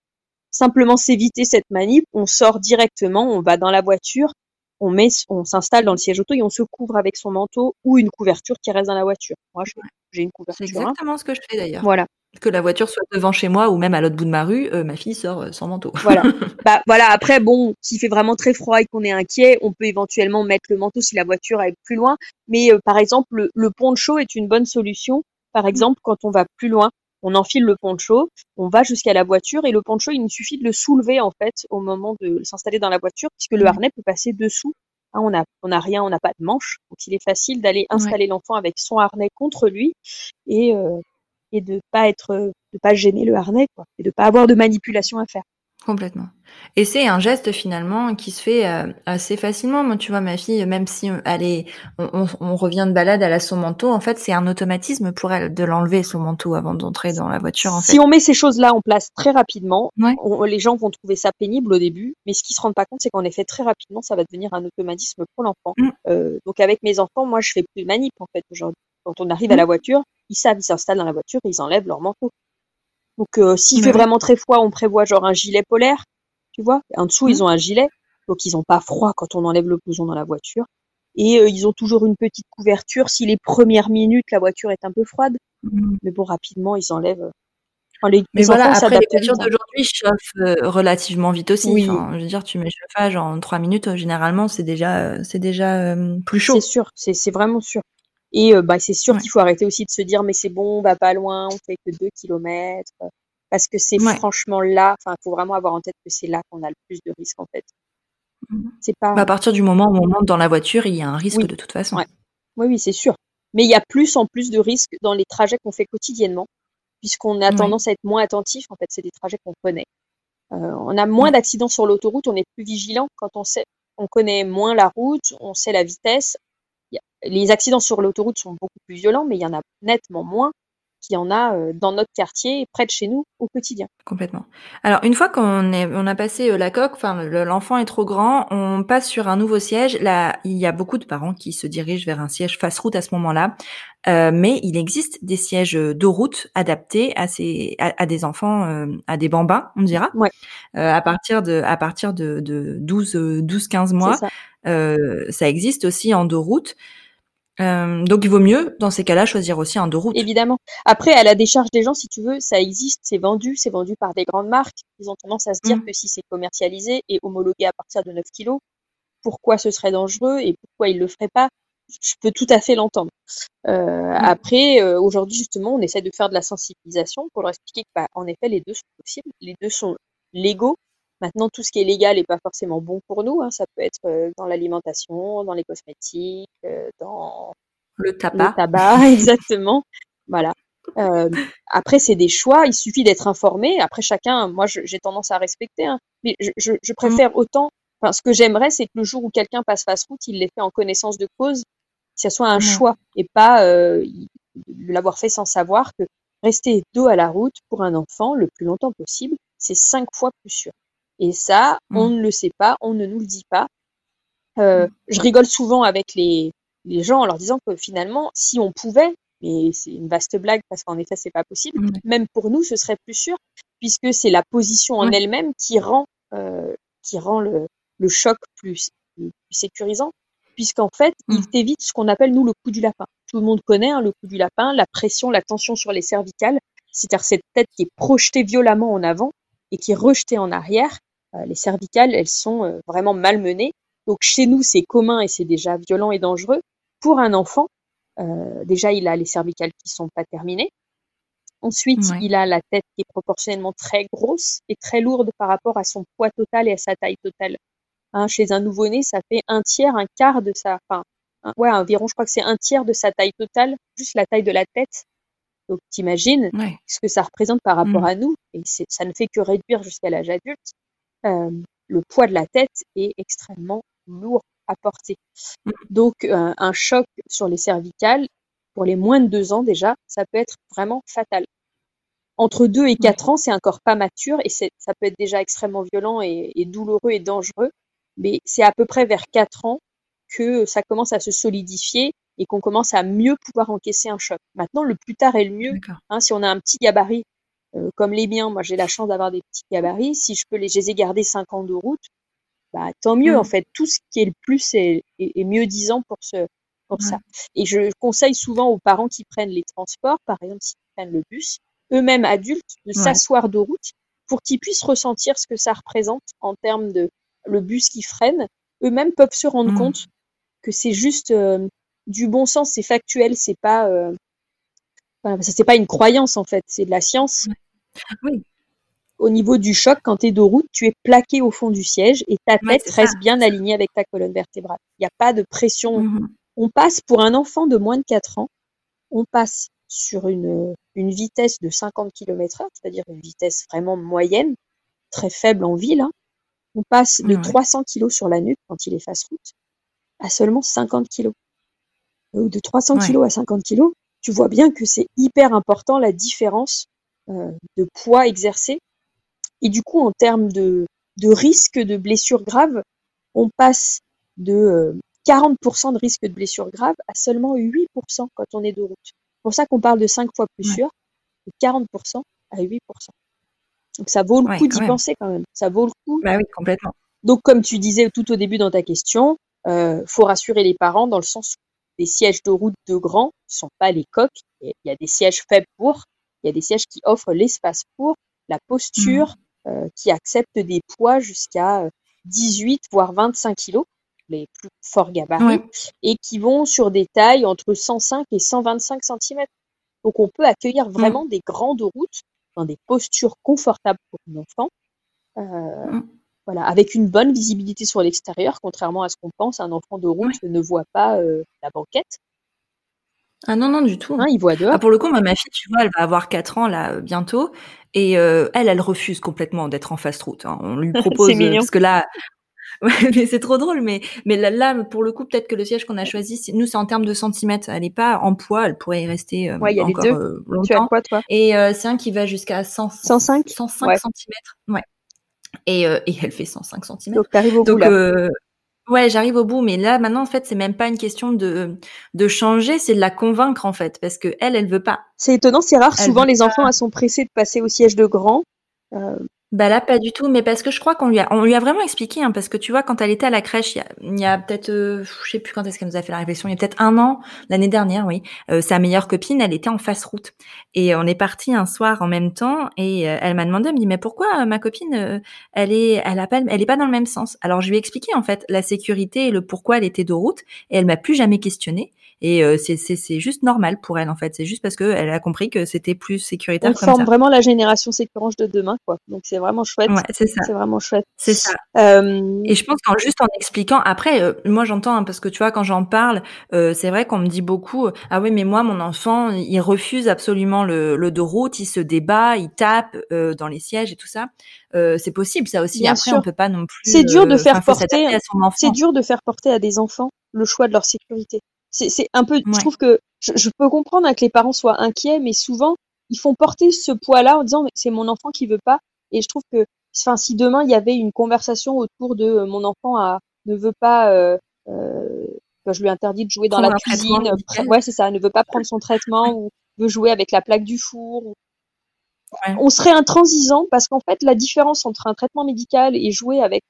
simplement s'éviter cette manip, on sort directement, on va dans la voiture, on met, on s'installe dans le siège auto et on se couvre avec son manteau ou une couverture qui reste dans la voiture. Moi, j'ai une couverture. C'est exactement ce que je fais d'ailleurs. Voilà. Que la voiture soit devant chez moi ou même à l'autre bout de ma rue, euh, ma fille sort euh, sans manteau. Voilà. bah voilà. Après, bon, s'il fait vraiment très froid et qu'on est inquiet, on peut éventuellement mettre le manteau si la voiture est plus loin. Mais euh, par exemple, le, le poncho est une bonne solution. Par mmh. exemple, quand on va plus loin, on enfile le poncho, on va jusqu'à la voiture et le poncho, il suffit de le soulever en fait au moment de s'installer dans la voiture puisque le mmh. harnais peut passer dessous. Hein, on n'a on a rien, on n'a pas de manche, donc il est facile d'aller installer l'enfant avec son harnais contre lui et euh, et de pas être de pas gêner le harnais quoi et de pas avoir de manipulation à faire. Complètement. Et c'est un geste finalement qui se fait euh, assez facilement. Moi, tu vois, ma fille, même si elle est, on, on, revient de balade, elle a son manteau. En fait, c'est un automatisme pour elle de l'enlever son manteau avant d'entrer dans la voiture. En si on met ces choses-là en place très rapidement, les gens vont trouver ça pénible au début, mais ce qu'ils se rendent pas compte, c'est qu'en effet, très rapidement, ça va devenir un automatisme pour l'enfant. Mm. Euh, donc, avec mes enfants, moi, je fais plus de manip en fait aujourd'hui. Quand on arrive à la mm. voiture, ils savent, ils s'installent dans la voiture, et ils enlèvent leur manteau. Donc euh, s'il fait vraiment très froid, on prévoit genre un gilet polaire, tu vois. En dessous, ils mmh. ont un gilet, donc ils n'ont pas froid quand on enlève le blouson dans la voiture. Et euh, ils ont toujours une petite couverture si les premières minutes la voiture est un peu froide. Mmh. Mais bon, rapidement, ils enlèvent. les, Mais voilà, après les voitures hein. d'aujourd'hui chauffent euh, relativement vite aussi. Oui. je veux dire, tu mets le chauffage en trois minutes, généralement, c'est déjà, c'est déjà plus chaud. C'est sûr, c'est vraiment sûr. Et euh, bah, c'est sûr qu'il faut arrêter aussi de se dire mais c'est bon, on va pas loin, on fait que deux kilomètres. Parce que c'est franchement là, enfin, il faut vraiment avoir en tête que c'est là qu'on a le plus de risques en fait. Mmh. C'est pas. Bah, à partir du moment où on monte dans la voiture, il y a un risque de toute façon. Oui, oui, c'est sûr. Mais il y a plus en plus de risques dans les trajets qu'on fait quotidiennement, puisqu'on a tendance à être moins attentif. En fait, c'est des trajets qu'on connaît. Euh, on a moins d'accidents sur l'autoroute, on est plus vigilant quand on sait, on connaît moins la route, on sait la vitesse, les accidents sur l'autoroute sont beaucoup plus violents, mais il y en a nettement moins qu'il y en a euh, dans notre quartier, près de chez nous, au quotidien. Complètement. Alors, une fois qu'on est, on a passé euh, la coque, enfin, l'enfant est trop grand, on passe sur un nouveau siège. Là, il y a beaucoup de parents qui se dirigent vers un siège face route à ce moment-là. Euh, mais il existe des sièges de route adaptés à ces, à, des enfants, à des bambins, on dira. Ouais. à partir de, à partir de, de 12, 12, 15 mois. Ça. ça existe aussi en deux routes. Euh, donc il vaut mieux, dans ces cas-là, choisir aussi un deux routes. Évidemment. Après, à la décharge des gens, si tu veux, ça existe, c'est vendu, c'est vendu par des grandes marques. Ils ont tendance à se dire mmh. que si c'est commercialisé et homologué à partir de 9 kilos, pourquoi ce serait dangereux et pourquoi ils le feraient pas? Je peux tout à fait l'entendre. Euh, mmh. Après, euh, aujourd'hui justement, on essaie de faire de la sensibilisation pour leur expliquer que, bah, en effet, les deux sont possibles, les deux sont légaux, Maintenant, tout ce qui est légal n'est pas forcément bon pour nous. Hein. Ça peut être euh, dans l'alimentation, dans les cosmétiques, euh, dans le tabac. Le tabac, exactement. Voilà. Euh, après, c'est des choix. Il suffit d'être informé. Après, chacun, moi, j'ai tendance à respecter. Hein. Mais je, je, je, préfère autant. Enfin, ce que j'aimerais, c'est que le jour où quelqu'un passe face route, il l'ait fait en connaissance de cause, que ce soit un choix et pas euh, l'avoir fait sans savoir que rester dos à la route pour un enfant le plus longtemps possible, c'est cinq fois plus sûr. Et ça, on mmh. ne le sait pas, on ne nous le dit pas. Euh, mmh. je rigole souvent avec les, les gens en leur disant que finalement, si on pouvait, mais c'est une vaste blague parce qu'en effet, c'est pas possible, mmh. même pour nous, ce serait plus sûr, puisque c'est la position en elle-même qui rend, euh, qui rend le, le choc plus, plus sécurisant, puisqu'en fait, il t'évite ce qu'on appelle, nous, le coup du lapin. Tout le monde connaît hein, le coup du lapin, la pression, la tension sur les cervicales, c'est-à-dire cette tête qui est projetée violemment en avant et qui est rejetée en arrière, les cervicales, elles sont euh, vraiment malmenées. Donc chez nous, c'est commun et c'est déjà violent et dangereux. Pour un enfant, euh, déjà, il a les cervicales qui sont pas terminées. Ensuite, il a la tête qui est proportionnellement très grosse et très lourde par rapport à son poids total et à sa taille totale. Hein, chez un nouveau-né, ça fait un tiers, un quart de sa, enfin, ouais, environ, je crois que c'est un tiers de sa taille totale, juste la taille de la tête. Donc, t'imagines ce que ça représente par rapport mmh. à nous, et ça ne fait que réduire jusqu'à l'âge adulte. Le poids de la tête est extrêmement lourd à porter. Mmh. Donc un choc sur les cervicales, pour les moins de deux ans déjà, ça peut être vraiment fatal. Entre deux et quatre ans, c'est encore pas mature et ça peut être déjà extrêmement violent et, douloureux et dangereux. Mais c'est à peu près vers quatre ans que ça commence à se solidifier et qu'on commence à mieux pouvoir encaisser un choc. Maintenant, le plus tard est le mieux. Hein, si on a un petit gabarit comme les miens, moi j'ai la chance d'avoir des petits gabarits. Si je peux les, je les ai gardés 5 ans de route, bah, tant mieux, en Mmh. fait. Tout ce qui est le plus est, est, est mieux disant pour ce, pour ça. Et je conseille souvent aux parents qui prennent les transports, par exemple, s'ils prennent le bus, eux-mêmes adultes, de Ouais. s'asseoir de route pour qu'ils puissent ressentir ce que ça représente en termes de le bus qui freine. Eux-mêmes peuvent se rendre Mmh. compte que c'est juste euh, du bon sens, c'est factuel, c'est pas, euh, enfin, c'est pas une croyance en fait, c'est de la science. Oui. Au niveau du choc, quand tu es de route, tu es plaqué au fond du siège et ta Ouais, tête ça. reste bien alignée avec ta colonne vertébrale. Il n'y a pas de pression. Mmh. On passe pour un enfant de moins de 4 ans, on passe sur une, une vitesse de 50 km/h, c'est-à-dire une vitesse vraiment moyenne, très faible en ville. hein. On passe de Ouais. 300 kg sur la nuque quand il est face route à seulement 50 kg. Ou de 300 Ouais. kg à 50 kg, tu vois bien que c'est hyper important la différence euh, de poids exercé. Et du coup, en termes de, de risque de blessure grave, on passe de euh, 40% de risque de blessure grave à seulement 8% quand on est de route. C'est pour ça qu'on parle de 5 fois plus Ouais. sûr, de 40% à 8%. Donc ça vaut le Ouais, coup d'y penser quand même. Ça vaut le coup Bah oui, complètement. donc, comme tu disais tout au début dans ta question, euh, faut rassurer les parents dans le sens où les sièges de route de grands ne sont pas les coques. Il y a des sièges faibles pour, il y a des sièges qui offrent l'espace pour, la posture, euh, qui acceptent des poids jusqu'à euh, 18 voire 25 kilos, les plus forts gabarits, Ouais. et qui vont sur des tailles entre 105 et 125 cm. Donc, on peut accueillir vraiment des grands de route dans des postures confortables pour un enfant. Euh, Mm. Voilà, avec une bonne visibilité sur l'extérieur, contrairement à ce qu'on pense, un enfant de route ne voit pas euh, la banquette, Ah non, non, du tout. hein, il voit dehors. Ah, pour le coup, ma fille, tu vois, elle va avoir 4 ans là euh, bientôt, et euh, elle, elle refuse complètement d'être en fast route. hein. On lui propose parce que là, ouais, mais c'est trop drôle. Mais mais là, là, pour le coup, peut-être que le siège qu'on a choisi, nous, c'est en termes de centimètres. Elle est pas en poids, elle pourrait y rester euh, Ouais, il y a les encore deux. euh, Tu as longtemps. quoi, toi? Et euh, c'est un qui va jusqu'à 100, 105 105 Ouais. centimètres. Ouais. Et, euh, et elle fait 105 centimètres. Donc, tu arrives au bout Donc, là. euh, ouais, j'arrive au bout, mais là, maintenant, en fait, c'est même pas une question de de changer, c'est de la convaincre, en fait, parce que elle, elle veut pas. C'est étonnant, c'est rare. elle Souvent, les enfants elles sont pressés de passer au siège de grand. Euh, Bah là, pas du tout, mais parce que je crois qu'on lui a, on lui a vraiment expliqué, hein, parce que tu vois, quand elle était à la crèche, il y a, a peut-être, euh, je sais plus quand est-ce qu'elle nous a fait la réflexion, il y a peut-être un an, l'année dernière, oui, euh, sa meilleure copine, elle était en face route, et on est parti un soir en même temps, et euh, elle m'a demandé, elle me dit, mais pourquoi euh, ma copine, euh, elle est, elle a pas, elle est pas dans le même sens? Alors je lui ai expliqué en fait la sécurité et le pourquoi elle était de route, et elle m'a plus jamais questionné. Et euh, c'est juste normal pour elle en fait. C'est juste parce que elle a compris que c'était plus sécuritaire on comme forme ça. vraiment la génération sécurange de demain, quoi. Donc, c'est vraiment chouette. Ouais, c'est ça. C'est vraiment chouette. C'est ça. Euh, Et je pense qu'en juste en expliquant, après, euh, moi j'entends hein, parce que tu vois quand j'en parle, euh, c'est vrai qu'on me dit beaucoup, ah oui mais moi mon enfant il refuse absolument le, le de route, il se débat, il tape euh, dans les sièges et tout ça. Euh, c'est possible ça aussi. Bien après sûr. on peut pas non plus. C'est dur de faire porter- c'est dur de faire porter à des enfants le choix de leur sécurité. C'est un peu, je trouve que je, je peux comprendre hein, que les parents soient inquiets, mais souvent ils font porter ce poids-là en disant c'est mon enfant qui veut pas. Et je trouve que, enfin, si demain il y avait une conversation autour de euh, mon enfant a, ne veut pas, euh, euh, que je lui interdis de jouer dans la cuisine, ouais c'est ça, ne veut pas prendre son traitement ou veut jouer avec la plaque du four. ou- Ouais. On serait intransigeant parce qu'en fait la différence entre un traitement médical et jouer avec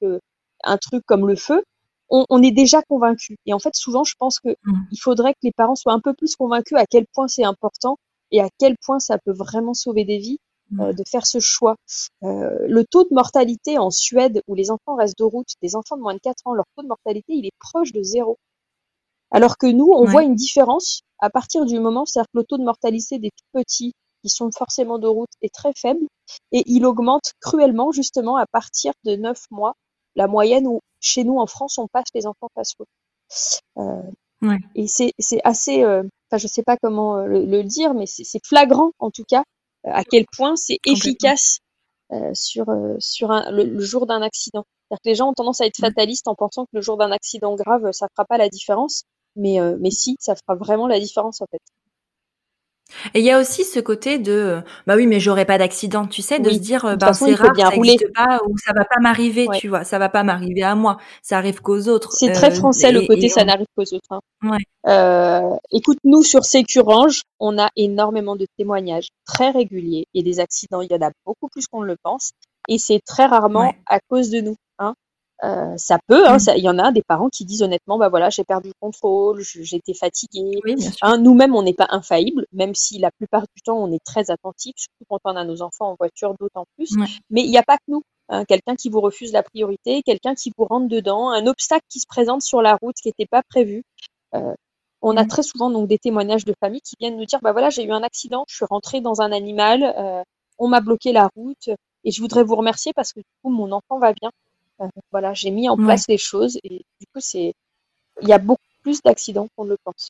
un truc comme le feu, on, on est déjà convaincu. Et en fait, souvent, je pense que Mm. il faudrait que les parents soient un peu plus convaincus à quel point c'est important et à quel point ça peut vraiment sauver des vies euh, de faire ce choix. Euh, le taux de mortalité en Suède, où les enfants restent de route, des enfants de moins de 4 ans, leur taux de mortalité, il est proche de zéro. Alors que nous, on Ouais. voit une différence à partir du moment, c'est-à-dire que le taux de mortalité des tout petits qui sont forcément de route est très faible et il augmente cruellement justement à partir de 9 mois, la moyenne où chez nous en France on passe les enfants route. Euh, Ouais. Et c'est assez, euh, enfin je sais pas comment euh, le, le dire, mais c'est flagrant en tout cas à quel point c'est efficace euh, sur euh, sur un, le, le jour d'un accident. C'est-à-dire que les gens ont tendance à être fatalistes en pensant que le jour d'un accident grave ça fera pas la différence, mais euh, mais si ça fera vraiment la différence en fait. Et il y a aussi ce côté de, euh, bah oui, mais j'aurai pas d'accident, tu sais, de Oui. se dire, euh, toute ben c'est rare, bien ça rouler. n'existe pas, ou ça va pas m'arriver, Ouais. tu vois, ça va pas m'arriver à moi, ça arrive qu'aux autres. C'est très Euh, français le et- côté et ça on- n'arrive qu'aux autres. hein. Ouais. Euh, écoute, nous sur Sécurange, on a énormément de témoignages très réguliers. A des accidents, il y en a beaucoup plus qu'on ne le pense, et c'est très rarement Ouais. à cause de nous. Hein. Euh, ça peut, hein, mm. il y en a des parents qui disent honnêtement, bah voilà, j'ai perdu le contrôle, j'étais fatiguée. Hein, Nous-mêmes, on n'est pas infaillible, même si la plupart du temps, on est très attentif, surtout quand on a nos enfants en voiture, d'autant plus. Mais il n'y a pas que nous. Hein, quelqu'un qui vous refuse la priorité, quelqu'un qui vous rentre dedans, un obstacle qui se présente sur la route qui n'était pas prévu. Euh, on a mm. très souvent donc des témoignages de familles qui viennent nous dire, bah voilà, j'ai eu un accident, je suis rentrée dans un animal, euh, on m'a bloqué la route, et je voudrais vous remercier parce que du coup, mon enfant va bien. Euh, voilà, j'ai mis en place les choses et du coup, c'est, il y a beaucoup plus d'accidents qu'on ne le pense.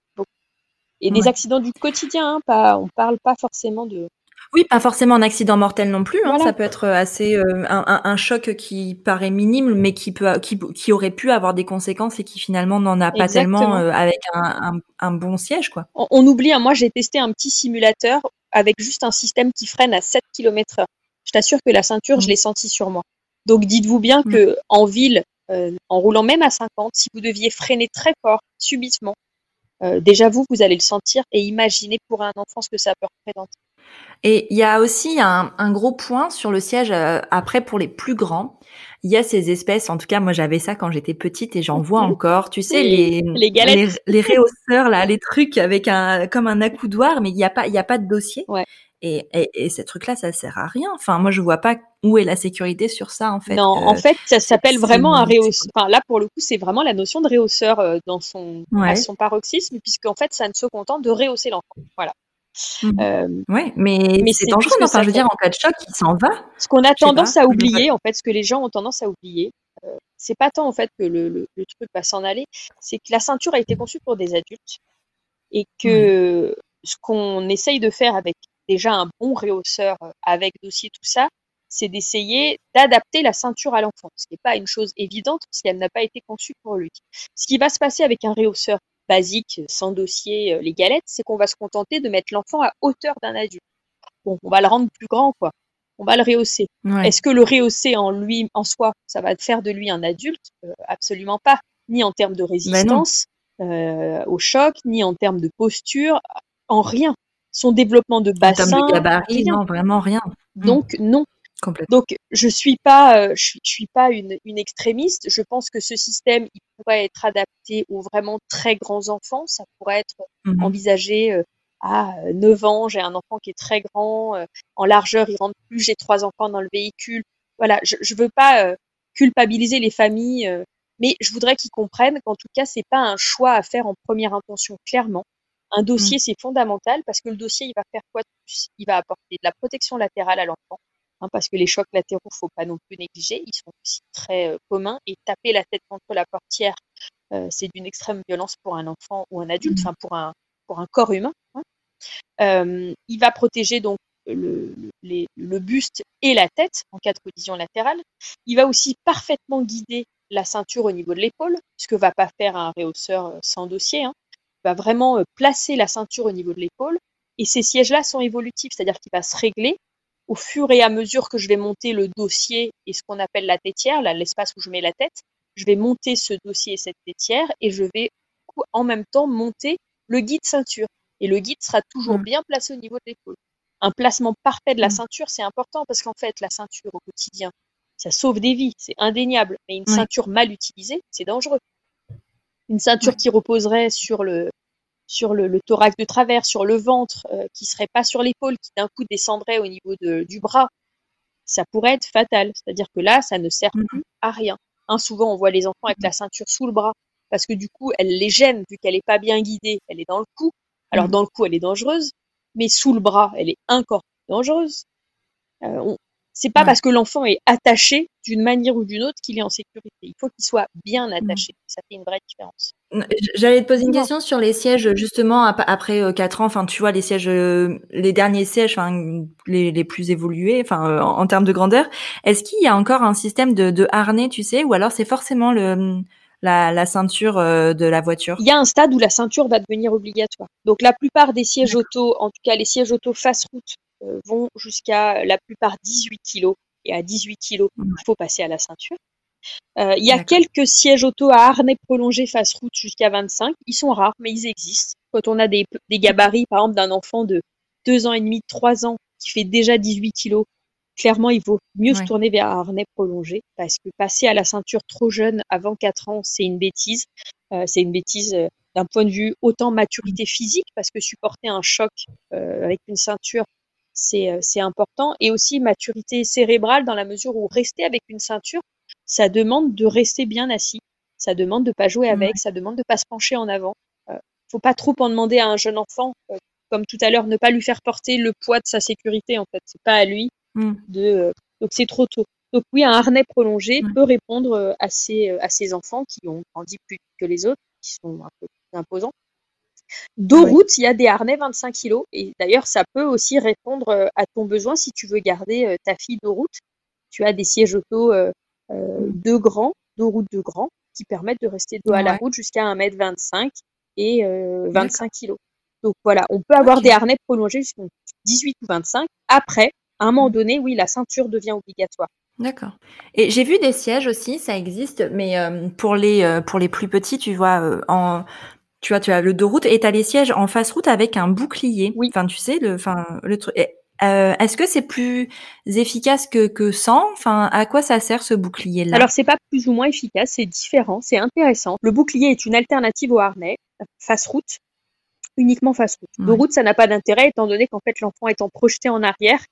Et des accidents du quotidien, hein, pas, on parle pas forcément de. Oui, pas forcément un accident mortel non plus. Hein, ça peut être assez euh, un, choc qui paraît minime, mais qui peut, qui, aurait pu avoir des conséquences et qui finalement n'en a pas tellement euh, avec un, bon siège, quoi. On, oublie. Hein, moi, j'ai testé un petit simulateur avec juste un système qui freine à 7 km/h. Je t'assure que la ceinture, je mmh. l'ai sentie sur moi. Donc dites-vous bien mmh. que en ville, euh, en roulant même à 50, si vous deviez freiner très fort, subitement, euh, déjà vous, vous allez le sentir et imaginez pour un enfant ce que ça peut représenter. Et il y a aussi un, gros point sur le siège euh, après pour les plus grands. Il y a ces espèces, en tout cas moi j'avais ça quand j'étais petite et j'en vois encore. Tu sais les les, les, les réhausseurs là, les trucs avec un comme un accoudoir, mais il n'y a pas il y a pas de dossier. Ouais. Et, et, et ces trucs-là, ça sert à rien. Enfin, moi, je vois pas où est la sécurité sur ça, en fait. Non, en euh, fait, ça s'appelle vraiment un réhausseur. Enfin, là, pour le coup, c'est vraiment la notion de réhausseur euh, dans son, à son paroxysme, puisqu'en fait, ça ne se contente de rehausser l'enfant. Voilà. Mmh. Euh, ouais, mais, mais c'est dangereux. Enfin, je veux dire, en cas de choc, il s'en va. Ce qu'on a tendance à oublier, en fait, ce que les gens ont tendance à oublier, euh, c'est pas tant en fait que le, le, le truc va s'en aller, c'est que la ceinture a été conçue pour des adultes et que ce qu'on essaye de faire avec déjà un bon réhausseur euh, avec dossier, tout ça, c'est d'essayer d'adapter la ceinture à l'enfant, ce qui n'est pas une chose évidente parce qu'elle n'a pas été conçue pour lui. Ce qui va se passer avec un réhausseur basique, sans dossier, euh, les galettes, c'est qu'on va se contenter de mettre l'enfant à hauteur d'un adulte. Bon, on va le rendre plus grand, quoi. On va le rehausser. Est-ce que le rehausser en lui, en soi, ça va faire de lui un adulte? Euh, Absolument pas. Ni en termes de bah résistance au choc, ni en termes de posture, en rien son développement de bassin. En de gabarit, non, vraiment rien. Hmm. Donc non. Donc je suis pas, euh, je, suis, pas une, une, extrémiste. Je pense que ce système, il pourrait être adapté aux vraiment très grands enfants. Ça pourrait être mhm. envisagé euh, à 9 ans. J'ai un enfant qui est très grand, euh, en largeur, il rentre plus. J'ai trois enfants dans le véhicule. Voilà, je, je veux pas culpabiliser les familles, mais je voudrais qu'ils comprennent qu'en tout cas, c'est pas un choix à faire en première intention, clairement. Un dossier, mmh. c'est fondamental parce que le dossier, il va faire quoi de plus? Il va apporter de la protection latérale à l'enfant, hein, parce que les chocs latéraux, faut pas non plus négliger, ils sont aussi très euh, communs. Et taper la tête contre la portière, euh, c'est d'une extrême violence pour un enfant ou un adulte, mmh. enfin pour un pour un corps humain. Hein. Euh, il va protéger donc le, le, buste et la tête en cas de collision latérale. Il va aussi parfaitement guider la ceinture au niveau de l'épaule, ce que va pas faire un réhausseur sans dossier. Hein va vraiment euh, placer la ceinture au niveau de l'épaule. Et ces sièges-là sont évolutifs, c'est-à-dire qu'il va se régler au fur et à mesure que je vais monter le dossier et ce qu'on appelle la tétière, l'espace où je mets la tête. Je vais monter ce dossier et cette tétière et je vais en même temps monter le guide ceinture. Et le guide sera toujours mmh. bien placé au niveau de l'épaule. Un placement parfait de la mmh. ceinture, c'est important parce qu'en fait, la ceinture au quotidien, ça sauve des vies, c'est indéniable. Mais une ceinture mal utilisée, c'est dangereux une ceinture qui reposerait sur le sur le, thorax de travers, sur le ventre, euh, qui serait pas sur l'épaule, qui d'un coup descendrait au niveau de, du bras, ça pourrait être fatal. C'est-à-dire que là, ça ne sert mm-hmm. plus à rien. Hein, souvent, on voit les enfants avec la ceinture sous le bras parce que du coup, elle les gêne vu qu'elle n'est pas bien guidée. Elle est dans le cou. Alors mm-hmm. dans le cou, elle est dangereuse, mais sous le bras, elle est encore plus dangereuse. Euh, c'est pas parce que l'enfant est attaché d'une manière ou d'une autre qu'il est en sécurité. Il faut qu'il soit bien mmh. attaché. Ça fait une vraie différence. J'allais te poser une question sur les sièges justement après 4 euh, ans. Enfin, tu vois les sièges, euh, les derniers sièges, enfin les, les plus évolués, enfin euh, en, termes de grandeur. Est-ce qu'il y a encore un système de, de harnais, tu sais, ou alors c'est forcément le la, la, ceinture de la voiture? Il y a un stade où la ceinture va devenir obligatoire. Donc la plupart des sièges auto, en tout cas les sièges auto face route, vont jusqu'à la plupart 18 kilos. Et à 18 kilos, il faut passer à la ceinture. Euh, il y a quelques sièges auto à harnais prolongés face route jusqu'à 25. Ils sont rares, mais ils existent. Quand on a des, des gabarits, par exemple, d'un enfant de 2 ans et demi, 3 ans, qui fait déjà 18 kilos, clairement, il vaut mieux se tourner vers un harnais prolongé parce que passer à la ceinture trop jeune avant 4 ans, c'est une bêtise. Euh, c'est une bêtise euh, d'un point de vue autant maturité physique parce que supporter un choc euh, avec une ceinture, c'est important et aussi maturité cérébrale dans la mesure où rester avec une ceinture, ça demande de rester bien assis, ça demande de pas jouer avec, ça demande de pas se pencher en avant. faut pas trop en demander à un jeune enfant comme tout à l'heure, ne pas lui faire porter le poids de sa sécurité, en fait. C'est pas à lui mm. de. Euh, donc c'est trop tôt. Donc oui, un harnais prolongé peut répondre euh, à ces, euh, à ces enfants qui ont grandi plus que les autres, qui sont un peu plus imposants. Dos route, il y a des harnais 25 kg. Et d'ailleurs, ça peut aussi répondre à ton besoin si tu veux garder ta fille dos route. Tu as des sièges auto euh, deux grands, dos route de grands, qui permettent de rester dos à la route jusqu'à 1m25 et 25 kg. Donc voilà, on peut avoir des harnais prolongés jusqu'à 18 ou 25. Après, à un moment mmh. donné, oui, la ceinture devient obligatoire. D'accord. Et j'ai vu des sièges aussi, ça existe, mais euh, pour les euh, pour les plus petits, tu vois, euh, en tu vois, tu as le dos route et tu as les sièges en face route avec un bouclier. Oui. Enfin, tu sais, le, enfin, le truc. Est-ce que c'est plus efficace que, que sans Enfin, à quoi ça sert ce bouclier-là? Alors, c'est pas plus ou moins efficace, c'est différent, c'est intéressant. Le bouclier est une alternative au harnais face route uniquement face route. De route, ça n'a pas d'intérêt étant donné qu'en fait l'enfant étant projeté en arrière,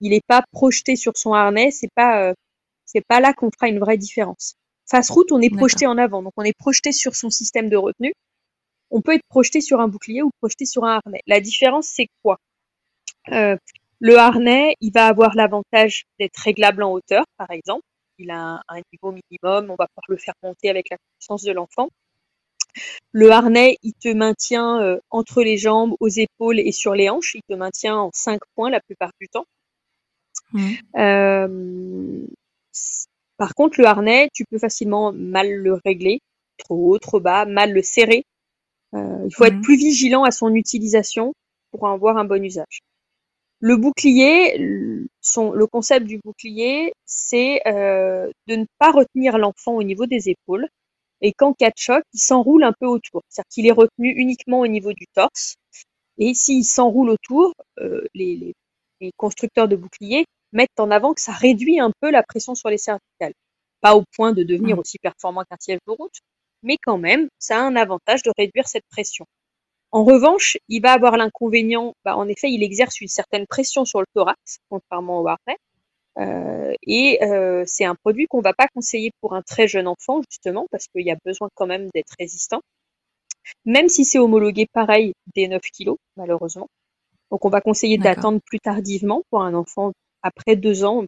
il n'est pas projeté sur son harnais, c'est pas euh, c'est pas là qu'on fera une vraie différence. Face route, on est projeté en avant, donc on est projeté sur son système de retenue. On peut être projeté sur un bouclier ou projeté sur un harnais. La différence, c'est quoi? Euh, Le harnais, il va avoir l'avantage d'être réglable en hauteur, par exemple. Il a un, un niveau minimum, on va pouvoir le faire monter avec la puissance de l'enfant. Le harnais, il te maintient euh, entre les jambes, aux épaules et sur les hanches. Il te maintient en cinq points la plupart du temps. Mmh. Euh, par contre, le harnais, tu peux facilement mal le régler, trop haut, trop bas, mal le serrer. Euh, il faut être mmh. plus vigilant à son utilisation pour en avoir un bon usage. Le bouclier, le concept du bouclier, c'est de ne pas retenir l'enfant au niveau des épaules, et qu'en cas de choc, il s'enroule un peu autour. C'est-à-dire qu'il est retenu uniquement au niveau du torse. Et s'il s'enroule autour, euh, les, constructeurs de boucliers mettent en avant que ça réduit un peu la pression sur les cervicales. Pas au point de devenir mmh. aussi performant qu'un siège de route, mais quand même, ça a un avantage de réduire cette pression. En revanche, il va avoir l'inconvénient, bah, en effet, il exerce une certaine pression sur le thorax, contrairement au harnais, euh, et euh, c'est un produit qu'on va pas conseiller pour un très jeune enfant justement parce qu'il y a besoin quand même d'être résistant, même si c'est homologué pareil des 9 kilos malheureusement. Donc on va conseiller d'attendre plus tardivement pour un enfant après deux ans,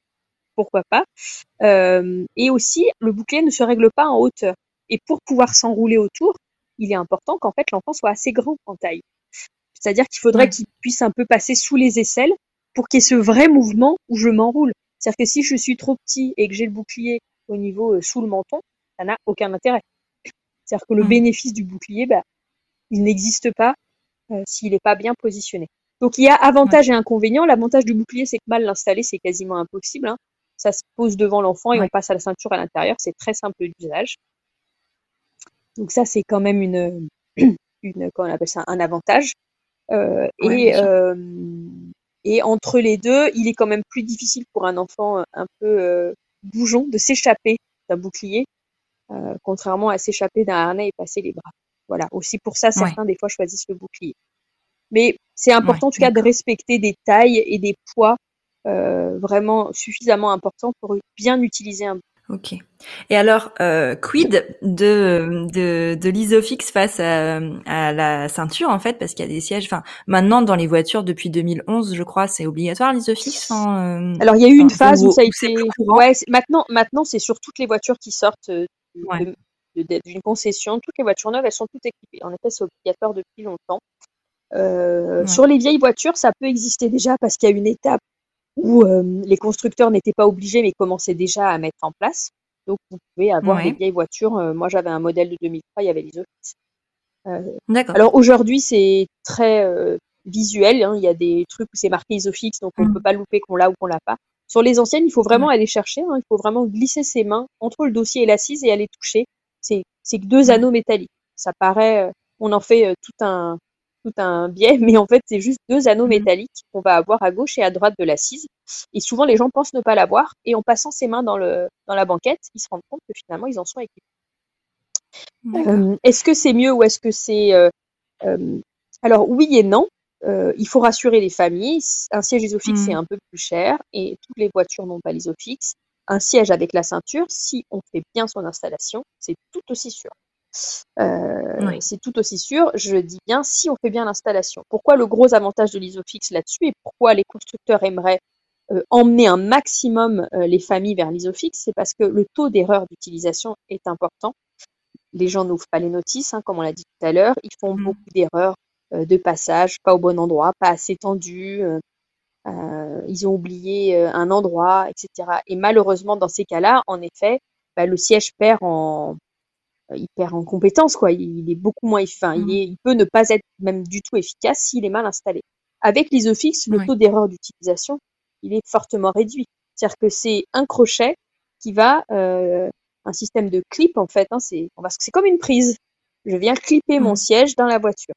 pourquoi pas. Euh, et aussi le bouclier ne se règle pas en hauteur. Et pour pouvoir s'enrouler autour, il est important qu'en fait l'enfant soit assez grand en taille. C'est-à-dire qu'il faudrait qu'il puisse un peu passer sous les aisselles pour qu'il y ait ce vrai mouvement où je m'enroule. C'est-à-dire que si je suis trop petit et que j'ai le bouclier au niveau euh, sous le menton, ça n'a aucun intérêt. C'est-à-dire que le bénéfice du bouclier, bah, il n'existe pas euh, s'il n'est pas bien positionné. Donc il y a avantage et inconvénient. L'avantage du bouclier, c'est que mal l'installer, c'est quasiment impossible. Hein. Ça se pose devant l'enfant et on passe à la ceinture à l'intérieur. C'est très simple d'usage. Donc ça, c'est quand même une, une, comment on appelle ça, un avantage. Euh, et euh, et entre les deux, il est quand même plus difficile pour un enfant euh, un peu euh, bougeon de s'échapper d'un bouclier, contrairement à s'échapper d'un harnais et passer les bras. Voilà. Aussi pour ça, certains des fois choisissent le bouclier. Mais c'est important en tout cas de respecter des tailles et des poids vraiment suffisamment importants pour bien utiliser un Ok. Et alors, euh, quid de, de, de l'isofix face à, à, la ceinture, en fait, parce qu'il y a des sièges. Enfin, maintenant, dans les voitures, depuis 2011, je crois, c'est obligatoire l'isofix. Euh, alors, il y a eu une phase où ça a été. Ouais, maintenant, maintenant, c'est sur toutes les voitures qui sortent euh, d'une concession. Toutes les voitures neuves, elles sont toutes équipées. En effet, c'est obligatoire depuis longtemps. Euh, Sur les vieilles voitures, ça peut exister déjà parce qu'il y a une étape où euh, les constructeurs n'étaient pas obligés mais commençaient déjà à mettre en place. Donc vous pouvez avoir des vieilles voitures. Moi j'avais un modèle de 2003, il y avait l'Isofix. Euh, D'accord. Alors aujourd'hui c'est très visuel. Hein. Il y a des trucs où c'est marqué Isofix, donc on ne mmh. peut pas louper qu'on l'a ou qu'on l'a pas. Sur les anciennes, il faut vraiment aller chercher. Hein. Il faut vraiment glisser ses mains entre le dossier et l'assise et aller toucher. C'est c'est deux anneaux métalliques. Ça paraît, on en fait tout un tout un biais, mais en fait, c'est juste deux anneaux Mmh. métalliques qu'on va avoir à gauche et à droite de l'assise. Et souvent, les gens pensent ne pas l'avoir, et en passant ses mains dans, le, dans la banquette, ils se rendent compte que finalement, ils en sont équipés. D'accord. Euh, est-ce que c'est mieux ou est-ce que c'est... euh, euh, alors, oui et non. Il faut rassurer les familles. Un siège isofix, Mmh. c'est un peu plus cher, et toutes les voitures n'ont pas l'isofix. Un siège avec la ceinture, si on fait bien son installation, c'est tout aussi sûr. Euh, Oui. C'est tout aussi sûr, je dis bien si on fait bien l'installation. Pourquoi le gros avantage de l'isofix là-dessus et pourquoi les constructeurs aimeraient euh, emmener un maximum euh, les familles vers l'isofix C'est parce que le taux d'erreur d'utilisation est important. Les gens n'ouvrent pas les notices, hein, comme on l'a dit tout à l'heure. Ils font Mm. beaucoup d'erreurs de passage, pas au bon endroit, pas assez tendu. ils ont oublié un endroit, etc. Et malheureusement, dans ces cas-là, en effet, bah, le siège perd en, il perd en compétence, quoi. Il, est beaucoup moins, enfin, il, Mhm. est, il peut ne pas être même du tout efficace s'il est mal installé. Avec l'isofix, le taux d'erreur d'utilisation, il est fortement réduit. C'est-à-dire que c'est un crochet qui va, euh, un système de clip en fait. Hein, c'est, parce que c'est comme une prise. Je viens clipper mon Mhm. siège dans la voiture.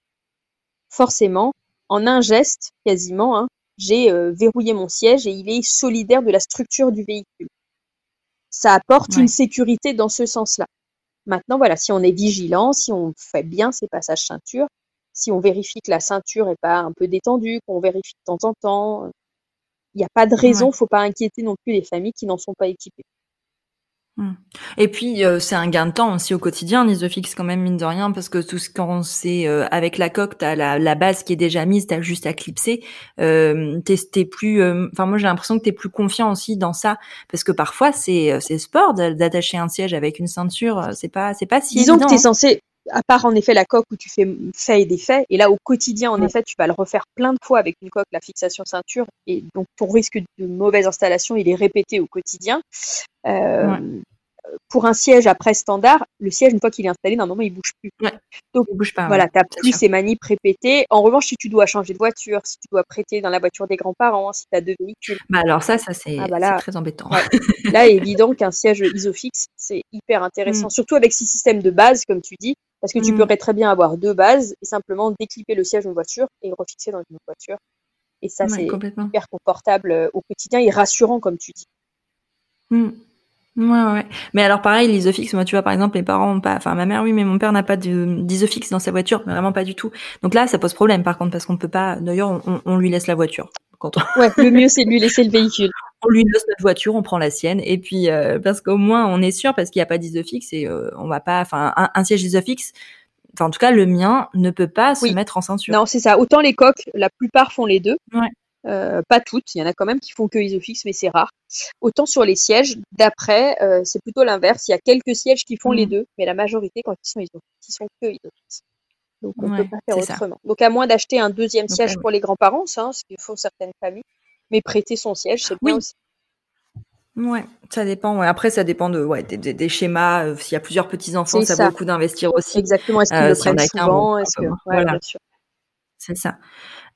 Forcément, en un geste, quasiment, hein, j'ai euh, verrouillé mon siège et il est solidaire de la structure du véhicule. Ça apporte une sécurité dans ce sens-là. Maintenant, voilà, si on est vigilant, si on fait bien ses passages ceinture, si on vérifie que la ceinture est pas un peu détendue, qu'on vérifie de temps en temps, il n'y a pas de raison, Ouais. faut pas inquiéter non plus les familles qui n'en sont pas équipées. Mm. Et puis euh, c'est un gain de temps aussi au quotidien, l'isofix quand même mine de rien, parce que tout ce qu'on sait euh, avec la coque, t'as la, la base qui est déjà mise, t'as juste à clipser. Euh, t'es, t'es plus, euh, enfin moi j'ai l'impression que t'es plus confiant aussi dans ça, parce que parfois c'est c'est sport d'a- d'attacher un siège avec une ceinture, euh, c'est pas c'est pas si Disons évident. que tu es hein. censé, à part en effet la coque où tu fais fait et défait, et là au quotidien, en effet, tu vas le refaire plein de fois avec une coque, la fixation ceinture, et donc ton risque de mauvaise installation, il est répété au quotidien. Euh, Ouais. Pour un siège après standard, le siège, une fois qu'il est installé, normalement, il bouge plus. Ouais. Donc, Il bouge pas. Voilà, tu n'as plus ces manips répétées. En revanche, si tu dois changer de voiture, si tu dois prêter dans la voiture des grands-parents, si tu as deux véhicules, Bah alors ça, ça c'est Ah bah très embêtant. ouais. là, évident qu'un siège isofix, c'est hyper intéressant. Mm. Surtout avec ces systèmes de base, comme tu dis, parce que tu Mm. pourrais très bien avoir deux bases et simplement déclipper le siège d'une voiture et le refixer dans une autre voiture. Et ça, Ouais, c'est complètement. hyper confortable euh, au quotidien et rassurant, comme tu dis. Mm. Ouais, ouais. Mais alors pareil, l'isofix, moi tu vois par exemple, mes parents ont pas, enfin ma mère oui, mais mon père n'a pas d'isofix dans sa voiture, vraiment pas du tout. Donc là, ça pose problème par contre parce qu'on ne peut pas. D'ailleurs, on, on lui laisse la voiture. Quand on, Ouais, le mieux, c'est de lui laisser le véhicule. On lui laisse notre voiture, on prend la sienne et puis euh, parce qu'au moins on est sûr parce qu'il n'y a pas d'isofix et euh, on va pas, enfin un, un siège isofix, enfin en tout cas le mien ne peut pas se mettre en ceinture. Non, c'est ça. Autant les coques, la plupart font les deux. Ouais. Euh, pas toutes, il y en a quand même qui font que isofix, mais c'est rare. Autant sur les sièges, d'après, euh, c'est plutôt l'inverse. Il y a quelques sièges qui font Mm. les deux, mais la majorité, quand ils sont isofix, ils sont que isofix. Donc on Ouais, peut pas faire ça. autrement. Donc à moins d'acheter un deuxième siège pour les grands-parents, hein, ce que font certaines familles, mais prêter son siège, c'est bien Oui. aussi. Ouais, ça dépend. Ouais. Après, ça dépend de ouais des, des- des schémas. Euh, S'il y a plusieurs petits enfants, C'est ça, ça. vaut le coup d'investir aussi. Exactement. Est-ce qu'ils Euh, le si prennent souvent bon, ouais, moins. Voilà. C'est ça.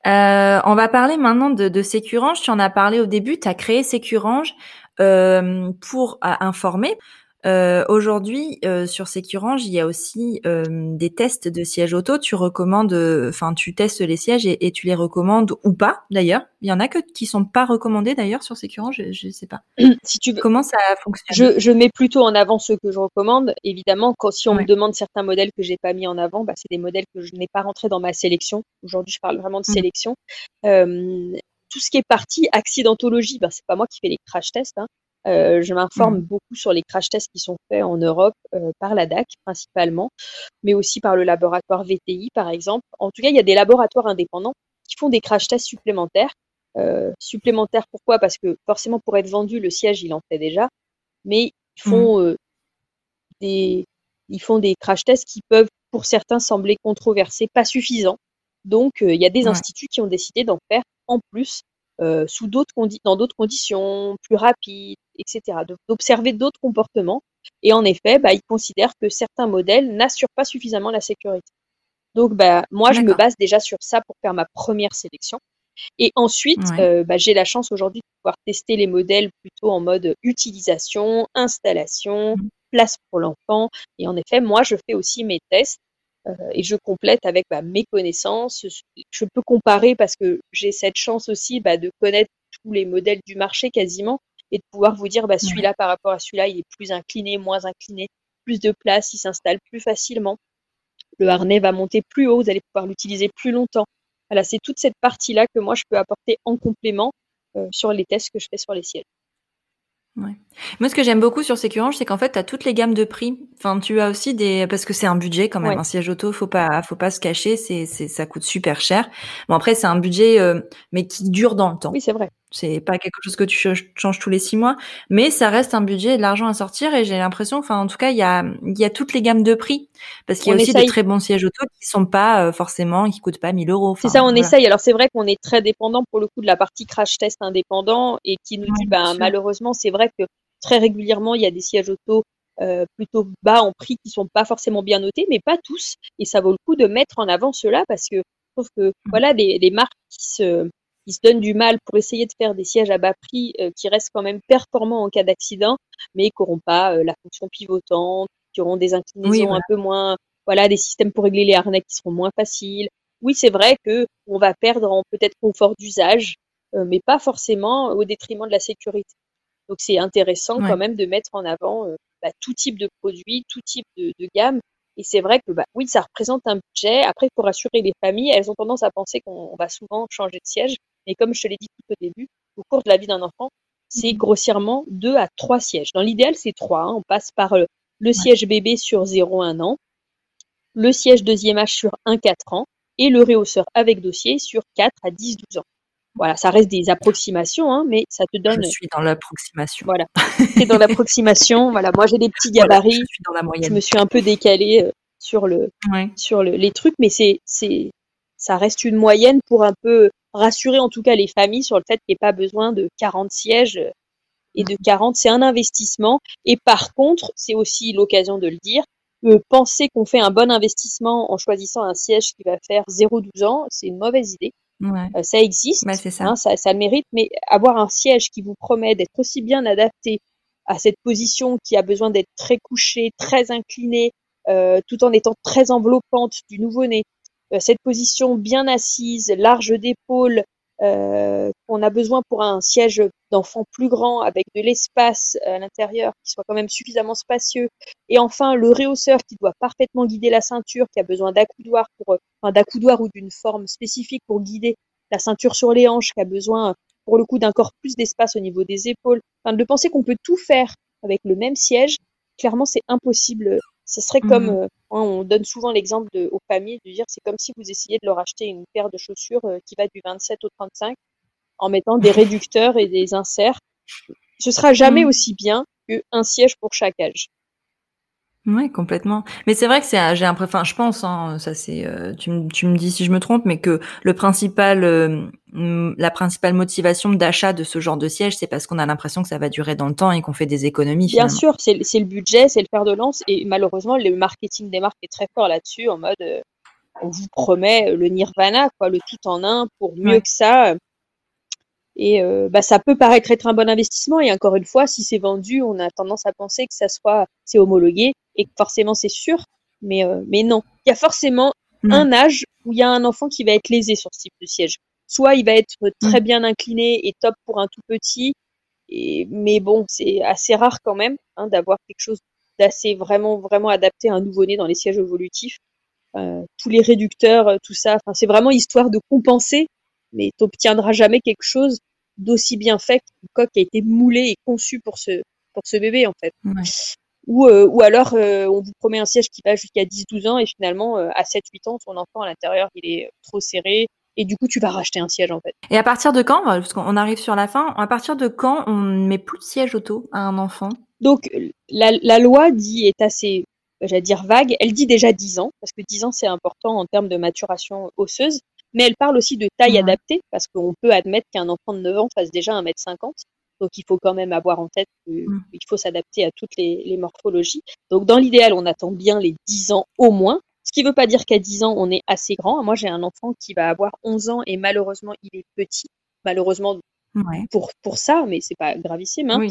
Euh, on va parler maintenant de, de Sécurange. Tu en as parlé au début. Tu as créé Sécurange euh, pour informer. Euh, Aujourd'hui, euh, sur Sécurange, il y a aussi euh, des tests de sièges auto. Tu recommandes, enfin, tu testes les sièges et, et tu les recommandes ou pas, d'ailleurs. Il y en a que qui sont pas recommandés d'ailleurs sur Sécurange. Je, je sais pas. Si tu veux, Comment ça fonctionne? Je, je mets plutôt en avant ceux que je recommande. Évidemment, quand si on Ouais. me demande certains modèles que j'ai pas mis en avant, bah, c'est des modèles que je n'ai pas rentrés dans ma sélection. Aujourd'hui, je parle vraiment de Mhm. sélection. Tout ce qui est partie accidentologie, bah, c'est pas moi qui fais les crash tests. hein. Euh, je m'informe beaucoup sur les crash tests qui sont faits en Europe euh, par la DAC principalement, mais aussi par le laboratoire VTI par exemple. En tout cas, il y a des laboratoires indépendants qui font des crash tests supplémentaires. Euh, supplémentaires pourquoi? Parce que forcément pour être vendu, le siège il en fait déjà, mais ils font euh, des ils font des crash tests qui peuvent pour certains sembler controversés, pas suffisants. Donc euh, il y a des Ouais. instituts qui ont décidé d'en faire en plus euh, sous d'autres dans d'autres conditions, plus rapides, etc. D'observer d'autres comportements. Et en effet, bah, ils considèrent que certains modèles n'assurent pas suffisamment la sécurité. Donc, bah, moi, je me base déjà sur ça pour faire ma première sélection. Et ensuite, Ouais. euh, bah, j'ai la chance aujourd'hui de pouvoir tester les modèles plutôt en mode utilisation, installation, Mhm. place pour l'enfant. Et en effet, moi, je fais aussi mes tests et je complète avec bah, mes connaissances. Je peux comparer parce que j'ai cette chance aussi bah, de connaître tous les modèles du marché quasiment et de pouvoir vous dire bah, celui-là par rapport à celui-là, il est plus incliné, moins incliné, plus de place, il s'installe plus facilement. Le harnais va monter plus haut, vous allez pouvoir l'utiliser plus longtemps. Voilà, c'est toute cette partie-là que moi je peux apporter en complément euh, sur les tests que je fais sur les sièges. Ouais. Moi, ce que j'aime beaucoup sur Securange, c'est qu'en fait, tu as toutes les gammes de prix. Enfin, tu as aussi des parce que c'est un budget quand même. Un siège auto, faut pas, faut pas se cacher, c'est, c'est, ça coûte super cher. Bon après, c'est un budget, euh, mais qui dure dans le temps. Oui, c'est vrai. C'est pas quelque chose que tu changes tous les six mois, mais ça reste un budget et de l'argent à sortir. Et j'ai l'impression, enfin, en tout cas, il y a, y a toutes les gammes de prix parce qu'il y a aussi des très bons sièges auto qui sont pas euh, forcément, qui coûtent pas 1000 euros. c'est ça, on essaye. Alors c'est vrai qu'on est très dépendant pour le coup de la partie crash test indépendant et qui nous dit, ben malheureusement, c'est vrai que très régulièrement, il y a des sièges auto euh, plutôt bas en prix qui sont pas forcément bien notés, mais pas tous. Et ça vaut le coup de mettre en avant cela parce que je trouve que mmh. voilà des, des marques qui se qui se donnent du mal pour essayer de faire des sièges à bas prix euh, qui restent quand même performants en cas d'accident, mais qui n'auront pas euh, la fonction pivotante, qui auront des inclinaisons un peu moins, voilà, des systèmes pour régler les harnais qui seront moins faciles. Oui, c'est vrai que on va perdre en peut-être confort d'usage, mais pas forcément au détriment de la sécurité. Donc c'est intéressant quand même de mettre en avant euh, bah, tout type de produits, tout type de, de gamme. Et c'est vrai que bah, oui, ça représente un budget. Après, pour rassurer les familles, elles ont tendance à penser qu'on va souvent changer de siège. Mais comme je te l'ai dit tout au début, au cours de la vie d'un enfant, c'est mmh grossièrement deux à trois sièges. Dans l'idéal, c'est trois. Hein. On passe par euh, le siège bébé sur 0-1 an, le siège deuxième âge sur 1-4 ans et le réhausseur avec dossier sur 4 à 10-12 ans. Voilà, ça reste des approximations, hein, mais ça te donne. Je suis dans l'approximation. Voilà, c'est dans l'approximation. voilà, moi j'ai des petits gabarits. je suis dans la moyenne. Je me suis un peu décalée euh, sur le, sur le, les trucs, mais c'est, c'est, ça reste une moyenne pour un peu rassurer en tout cas les familles sur le fait qu'il n'y ait pas besoin de 40 sièges euh, et de 40, c'est un investissement. Et par contre, c'est aussi l'occasion de le dire, que penser qu'on fait un bon investissement en choisissant un siège qui va faire 0-12 ans, c'est une mauvaise idée. Euh, ça existe, ça. Hein, ça. ça mérite, mais avoir un siège qui vous promet d'être aussi bien adapté à cette position qui a besoin d'être très couché, très incliné, euh, tout en étant très enveloppante du nouveau-né, euh, cette position bien assise, large d'épaule, euh, qu'on a besoin pour un siège d'enfant plus grand avec de l'espace à l'intérieur qui soit quand même suffisamment spacieux. Et enfin, le réhausseur qui doit parfaitement guider la ceinture, qui a besoin d'accoudoir pour, enfin, d'accoudoir ou d'une forme spécifique pour guider la ceinture sur les hanches, qui a besoin pour le coup d'un corps plus d'espace au niveau des épaules. Enfin, de penser qu'on peut tout faire avec le même siège, clairement, c'est impossible ce serait comme, mmh. euh, on donne souvent l'exemple aux familles de dire, c'est comme si vous essayez de leur acheter une paire de chaussures euh, qui va du 27 au 35 en mettant des réducteurs et des inserts. Ce sera jamais mmh. aussi bien qu'un siège pour chaque âge. Oui, complètement. Mais c'est vrai que c'est, j'ai enfin, je pense, hein, ça c'est, euh, tu, me, tu me dis si je me trompe, mais que le principal, euh, la principale motivation d'achat de ce genre de siège, c'est parce qu'on a l'impression que ça va durer dans le temps et qu'on fait des économies. Bien sûr, c'est, c'est le budget, c'est le fer de lance, et malheureusement, le marketing des marques est très fort là-dessus, en mode, euh, on vous promet le nirvana, quoi, le tout en un, pour mieux que ça. Et euh, bah, ça peut paraître être un bon investissement. Et encore une fois, si c'est vendu, on a tendance à penser que ça soit c'est homologué et que forcément c'est sûr. Mais euh, mais non, il y a forcément mm. un âge où il y a un enfant qui va être lésé sur ce type de siège. Soit il va être très mm. bien incliné et top pour un tout petit. Et, mais bon, c'est assez rare quand même hein, d'avoir quelque chose d'assez vraiment vraiment adapté à un nouveau-né dans les sièges évolutifs. Euh, tous les réducteurs, tout ça. Enfin, c'est vraiment histoire de compenser mais tu n'obtiendras jamais quelque chose d'aussi bien fait qu'une coque qui a été moulée et conçue pour ce, pour ce bébé, en fait. Ou, euh, ou alors, euh, on vous promet un siège qui va jusqu'à 10-12 ans et finalement, euh, à 7-8 ans, ton enfant à l'intérieur, il est trop serré. Et du coup, tu vas racheter un siège, en fait. Et à partir de quand, parce qu'on arrive sur la fin, à partir de quand on ne met plus de siège auto à un enfant? Donc, la, la loi dit, est assez, j'allais dire vague. Elle dit déjà 10 ans, parce que 10 ans, c'est important en termes de maturation osseuse mais elle parle aussi de taille adaptée, parce qu'on peut admettre qu'un enfant de 9 ans fasse déjà 1m50. Donc il faut quand même avoir en tête qu'il mmh. faut s'adapter à toutes les, morphologies. Donc dans l'idéal, on attend bien les 10 ans au moins. Ce qui ne veut pas dire qu'à 10 ans, on est assez grand. Moi, j'ai un enfant qui va avoir 11 ans et malheureusement, il est petit. Malheureusement, pour, pour ça, mais c'est pas gravissime. Hein.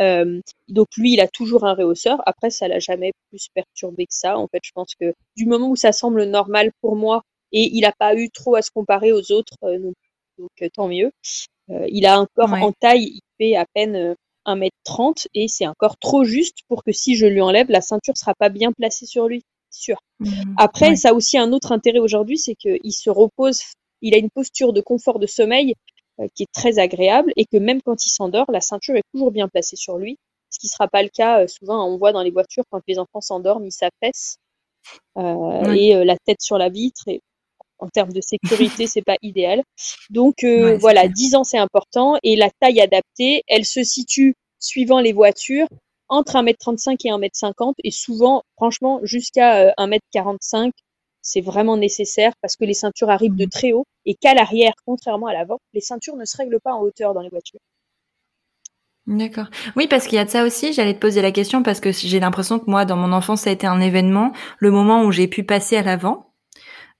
Euh, donc lui, il a toujours un réhausseur. Après, ça l'a jamais plus perturbé que ça. En fait, je pense que du moment où ça semble normal pour moi et il n'a pas eu trop à se comparer aux autres, euh, donc, euh, tant mieux. il a un corps en taille, il fait à peine 1m30 et c'est un corps trop juste pour que si je lui enlève, la ceinture sera pas bien placée sur lui, sûr. Mmh. Après, ça a aussi un autre intérêt aujourd'hui, c'est qu'il se repose, il a une posture de confort de sommeil euh, qui est très agréable et que même quand il s'endort, la ceinture est toujours bien placée sur lui, ce qui ne sera pas le cas euh, souvent. On voit dans les voitures quand les enfants s'endorment, ils s'affaissent euh, et la tête sur la vitre. Et en termes de sécurité, c'est pas idéal. Donc voilà, 10 ans c'est important et la taille adaptée, elle se situe suivant les voitures entre 1m35 et 1m50 et souvent, franchement, jusqu'à 1m45 c'est vraiment nécessaire parce que les ceintures arrivent de mmh. très haut et qu'à l'arrière, contrairement à l'avant, les ceintures ne se règlent pas en hauteur dans les voitures. D'accord. Oui, parce qu'il y a de ça aussi. J'allais te poser la question parce que j'ai l'impression que moi, dans mon enfance, ça a été un événement. Le moment où j'ai pu passer à l'avant,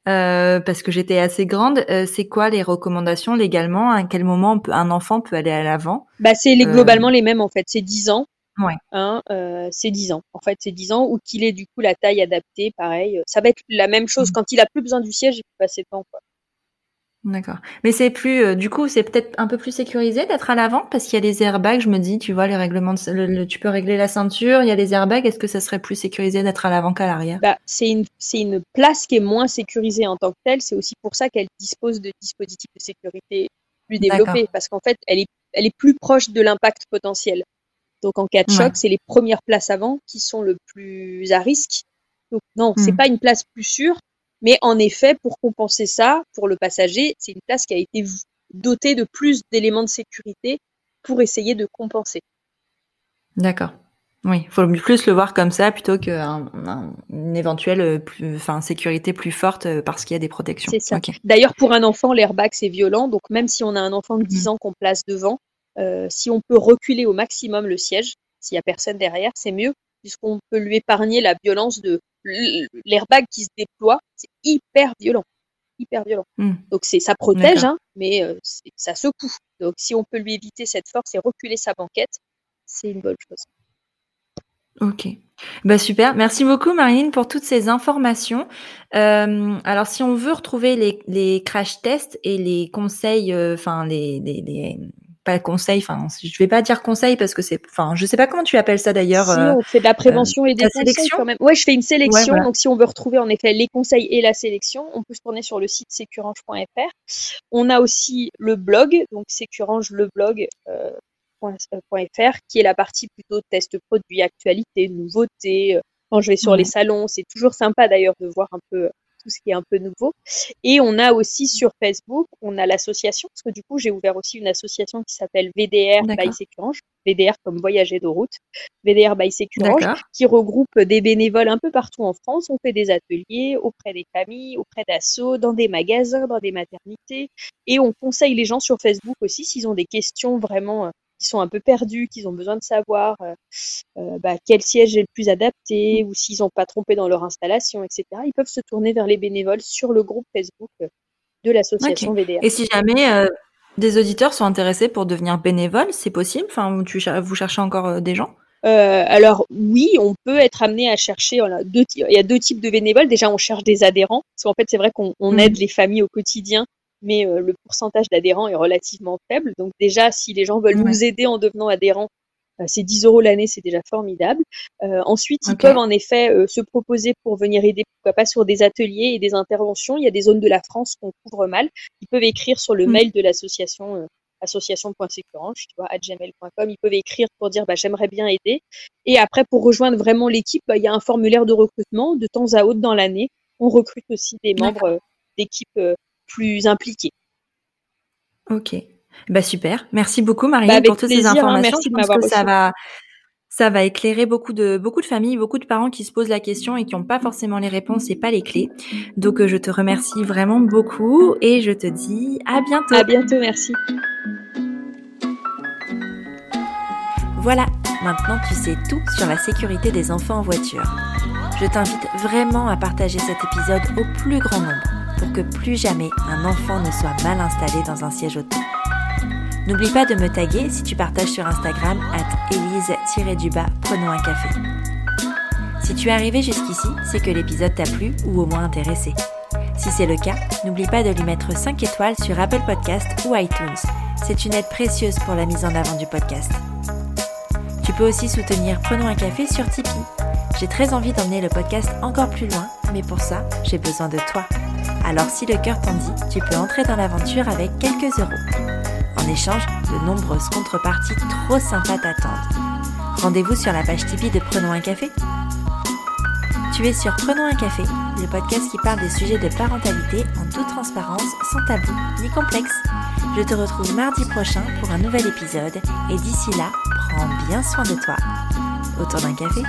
euh, parce que j'étais assez grande. Euh, c'est quoi les recommandations légalement? À quel moment un enfant peut aller à l'avant? Bah, c'est les, euh, globalement les mêmes en fait. C'est 10 ans. Ouais. Hein, euh, c'est 10 ans. En fait, c'est 10 ans ou qu'il ait du coup la taille adaptée, pareil. Ça va être la même chose. Mmh. Quand il a plus besoin du siège, il peut passer devant. Quoi. D'accord. Mais c'est plus, euh, du coup, c'est peut-être un peu plus sécurisé d'être à l'avant? Parce qu'il y a les airbags. Je me dis, tu vois, les règlements, de, tu peux régler la ceinture. Il y a les airbags. Est-ce que ça serait plus sécurisé d'être à l'avant qu'à l'arrière? Bah, c'est une, c'est une place qui est moins sécurisée en tant que telle. C'est aussi pour ça qu'elle dispose de dispositifs de sécurité plus développés parce qu'en fait, elle est, elle est plus proche de l'impact potentiel. Donc en cas de choc, c'est les premières places avant qui sont le plus à risque. Donc non, c'est hmm. pas une place plus sûre, mais en effet, pour compenser ça, pour le passager, c'est une place qui a été dotée de plus d'éléments de sécurité pour essayer de compenser. D'accord. Oui, il faut plus le voir comme ça plutôt qu'une éventuelle euh, enfin, sécurité plus forte euh, parce qu'il y a des protections. C'est ça. D'ailleurs, pour un enfant, l'airbag, c'est violent. Donc, même si on a un enfant de 10 hmm. ans qu'on place devant, euh, si on peut reculer au maximum le siège, s'il y a personne derrière, c'est mieux puisqu'on peut lui épargner la violence de l'airbag qui se déploie. C'est hyper violent, hyper violent. Hmm. Donc c'est ça protège, hein, mais euh, ça secoue. Donc si on peut lui éviter cette force et reculer sa banquette, c'est une bonne chose. Ok. Bah super. Merci beaucoup Marine pour toutes ces informations. Euh, alors si on veut retrouver les, les crash tests et les conseils, enfin les, les, les pas conseil, enfin, je vais pas dire conseil parce que c'est, enfin, je sais pas comment tu appelles ça d'ailleurs. Si, on fait de la prévention euh, et des conseils sélection. quand même. Ouais, je fais une sélection. Donc, si on veut retrouver en effet les conseils et la sélection, on peut se tourner sur le site sécurange.fr. On a aussi le blog, donc sécurange le blog. Euh, .fr, qui est la partie plutôt test produit, actualité, nouveautés. Quand je vais sur les salons, c'est toujours sympa d'ailleurs de voir un peu tout ce qui est un peu nouveau. Et on a aussi sur Facebook, on a l'association, parce que du coup, j'ai ouvert aussi une association qui s'appelle VDR by Sécurange, VDR comme voyager de route, VDR by Sécurange, qui regroupe des bénévoles un peu partout en France. On fait des ateliers auprès des familles, auprès d'assauts, dans des magasins, dans des maternités, et on conseille les gens sur Facebook aussi s'ils ont des questions vraiment euh, qui sont un peu perdus, qui ont besoin de savoir euh, euh, bah, quel siège est le plus adapté ou s'ils n'ont pas trompé dans leur installation, etc. Ils peuvent se tourner vers les bénévoles sur le groupe Facebook euh, de l'association VDR. Et si jamais des auditeurs sont intéressés pour devenir bénévoles, c'est possible? Enfin, tu, vous cherchez encore des gens? Alors oui, on peut être amené à chercher. deux, il y a deux types de bénévoles. Déjà, on cherche des adhérents, parce qu'en fait, c'est vrai qu'on mmh. aide les familles au quotidien mais euh, le pourcentage d'adhérents est relativement faible. Donc déjà, si les gens veulent nous aider en devenant adhérents, euh, c'est 10 euros l'année, c'est déjà formidable. Euh, ensuite, ils peuvent en effet se proposer pour venir aider, pourquoi pas, sur des ateliers et des interventions. Il y a des zones de la France qu'on couvre mal. Ils peuvent écrire sur le mm. mail de l'association association.sécurange, tu vois, gmail.com. Ils peuvent écrire pour dire bah, j'aimerais bien aider. Et après, pour rejoindre vraiment l'équipe, bah, il y a un formulaire de recrutement. De temps à autre dans l'année, on recrute aussi des membres d'équipes plus impliqués. Ok. Bah super. Merci beaucoup Marie bah, pour toutes ces hein. informations. Merci Je pense que ça va ça va éclairer beaucoup de beaucoup de familles, beaucoup de parents qui se posent la question et qui n'ont pas forcément les réponses et pas les clés. Donc euh, je te remercie vraiment beaucoup et je te dis à bientôt. À bientôt, merci. Voilà, maintenant tu sais tout sur la sécurité des enfants en voiture. Je t'invite vraiment à partager cet épisode au plus grand nombre pour que plus jamais un enfant ne soit mal installé dans un siège auto. N'oublie pas de me taguer si tu partages sur Instagram at elise-du-bas prenons un café. Si tu es arrivé jusqu'ici, c'est que l'épisode t'a plu ou au moins intéressé. Si c'est le cas, n'oublie pas de lui mettre 5 étoiles sur Apple Podcast ou iTunes. C'est une aide précieuse pour la mise en avant du podcast. Tu peux aussi soutenir Prenons un café sur Tipeee. J'ai très envie d'emmener le podcast encore plus loin, mais pour ça, j'ai besoin de toi. Alors si le cœur t'en dit, tu peux entrer dans l'aventure avec quelques euros. En échange, de nombreuses contreparties trop sympas t'attendent. Rendez-vous sur la page Tipeee de Prenons un café. Tu es sur Prenons un café, le podcast qui parle des sujets de parentalité en toute transparence, sans tabou ni complexe. Je te retrouve mardi prochain pour un nouvel épisode et d'ici là, prends bien soin de toi. Autour d'un café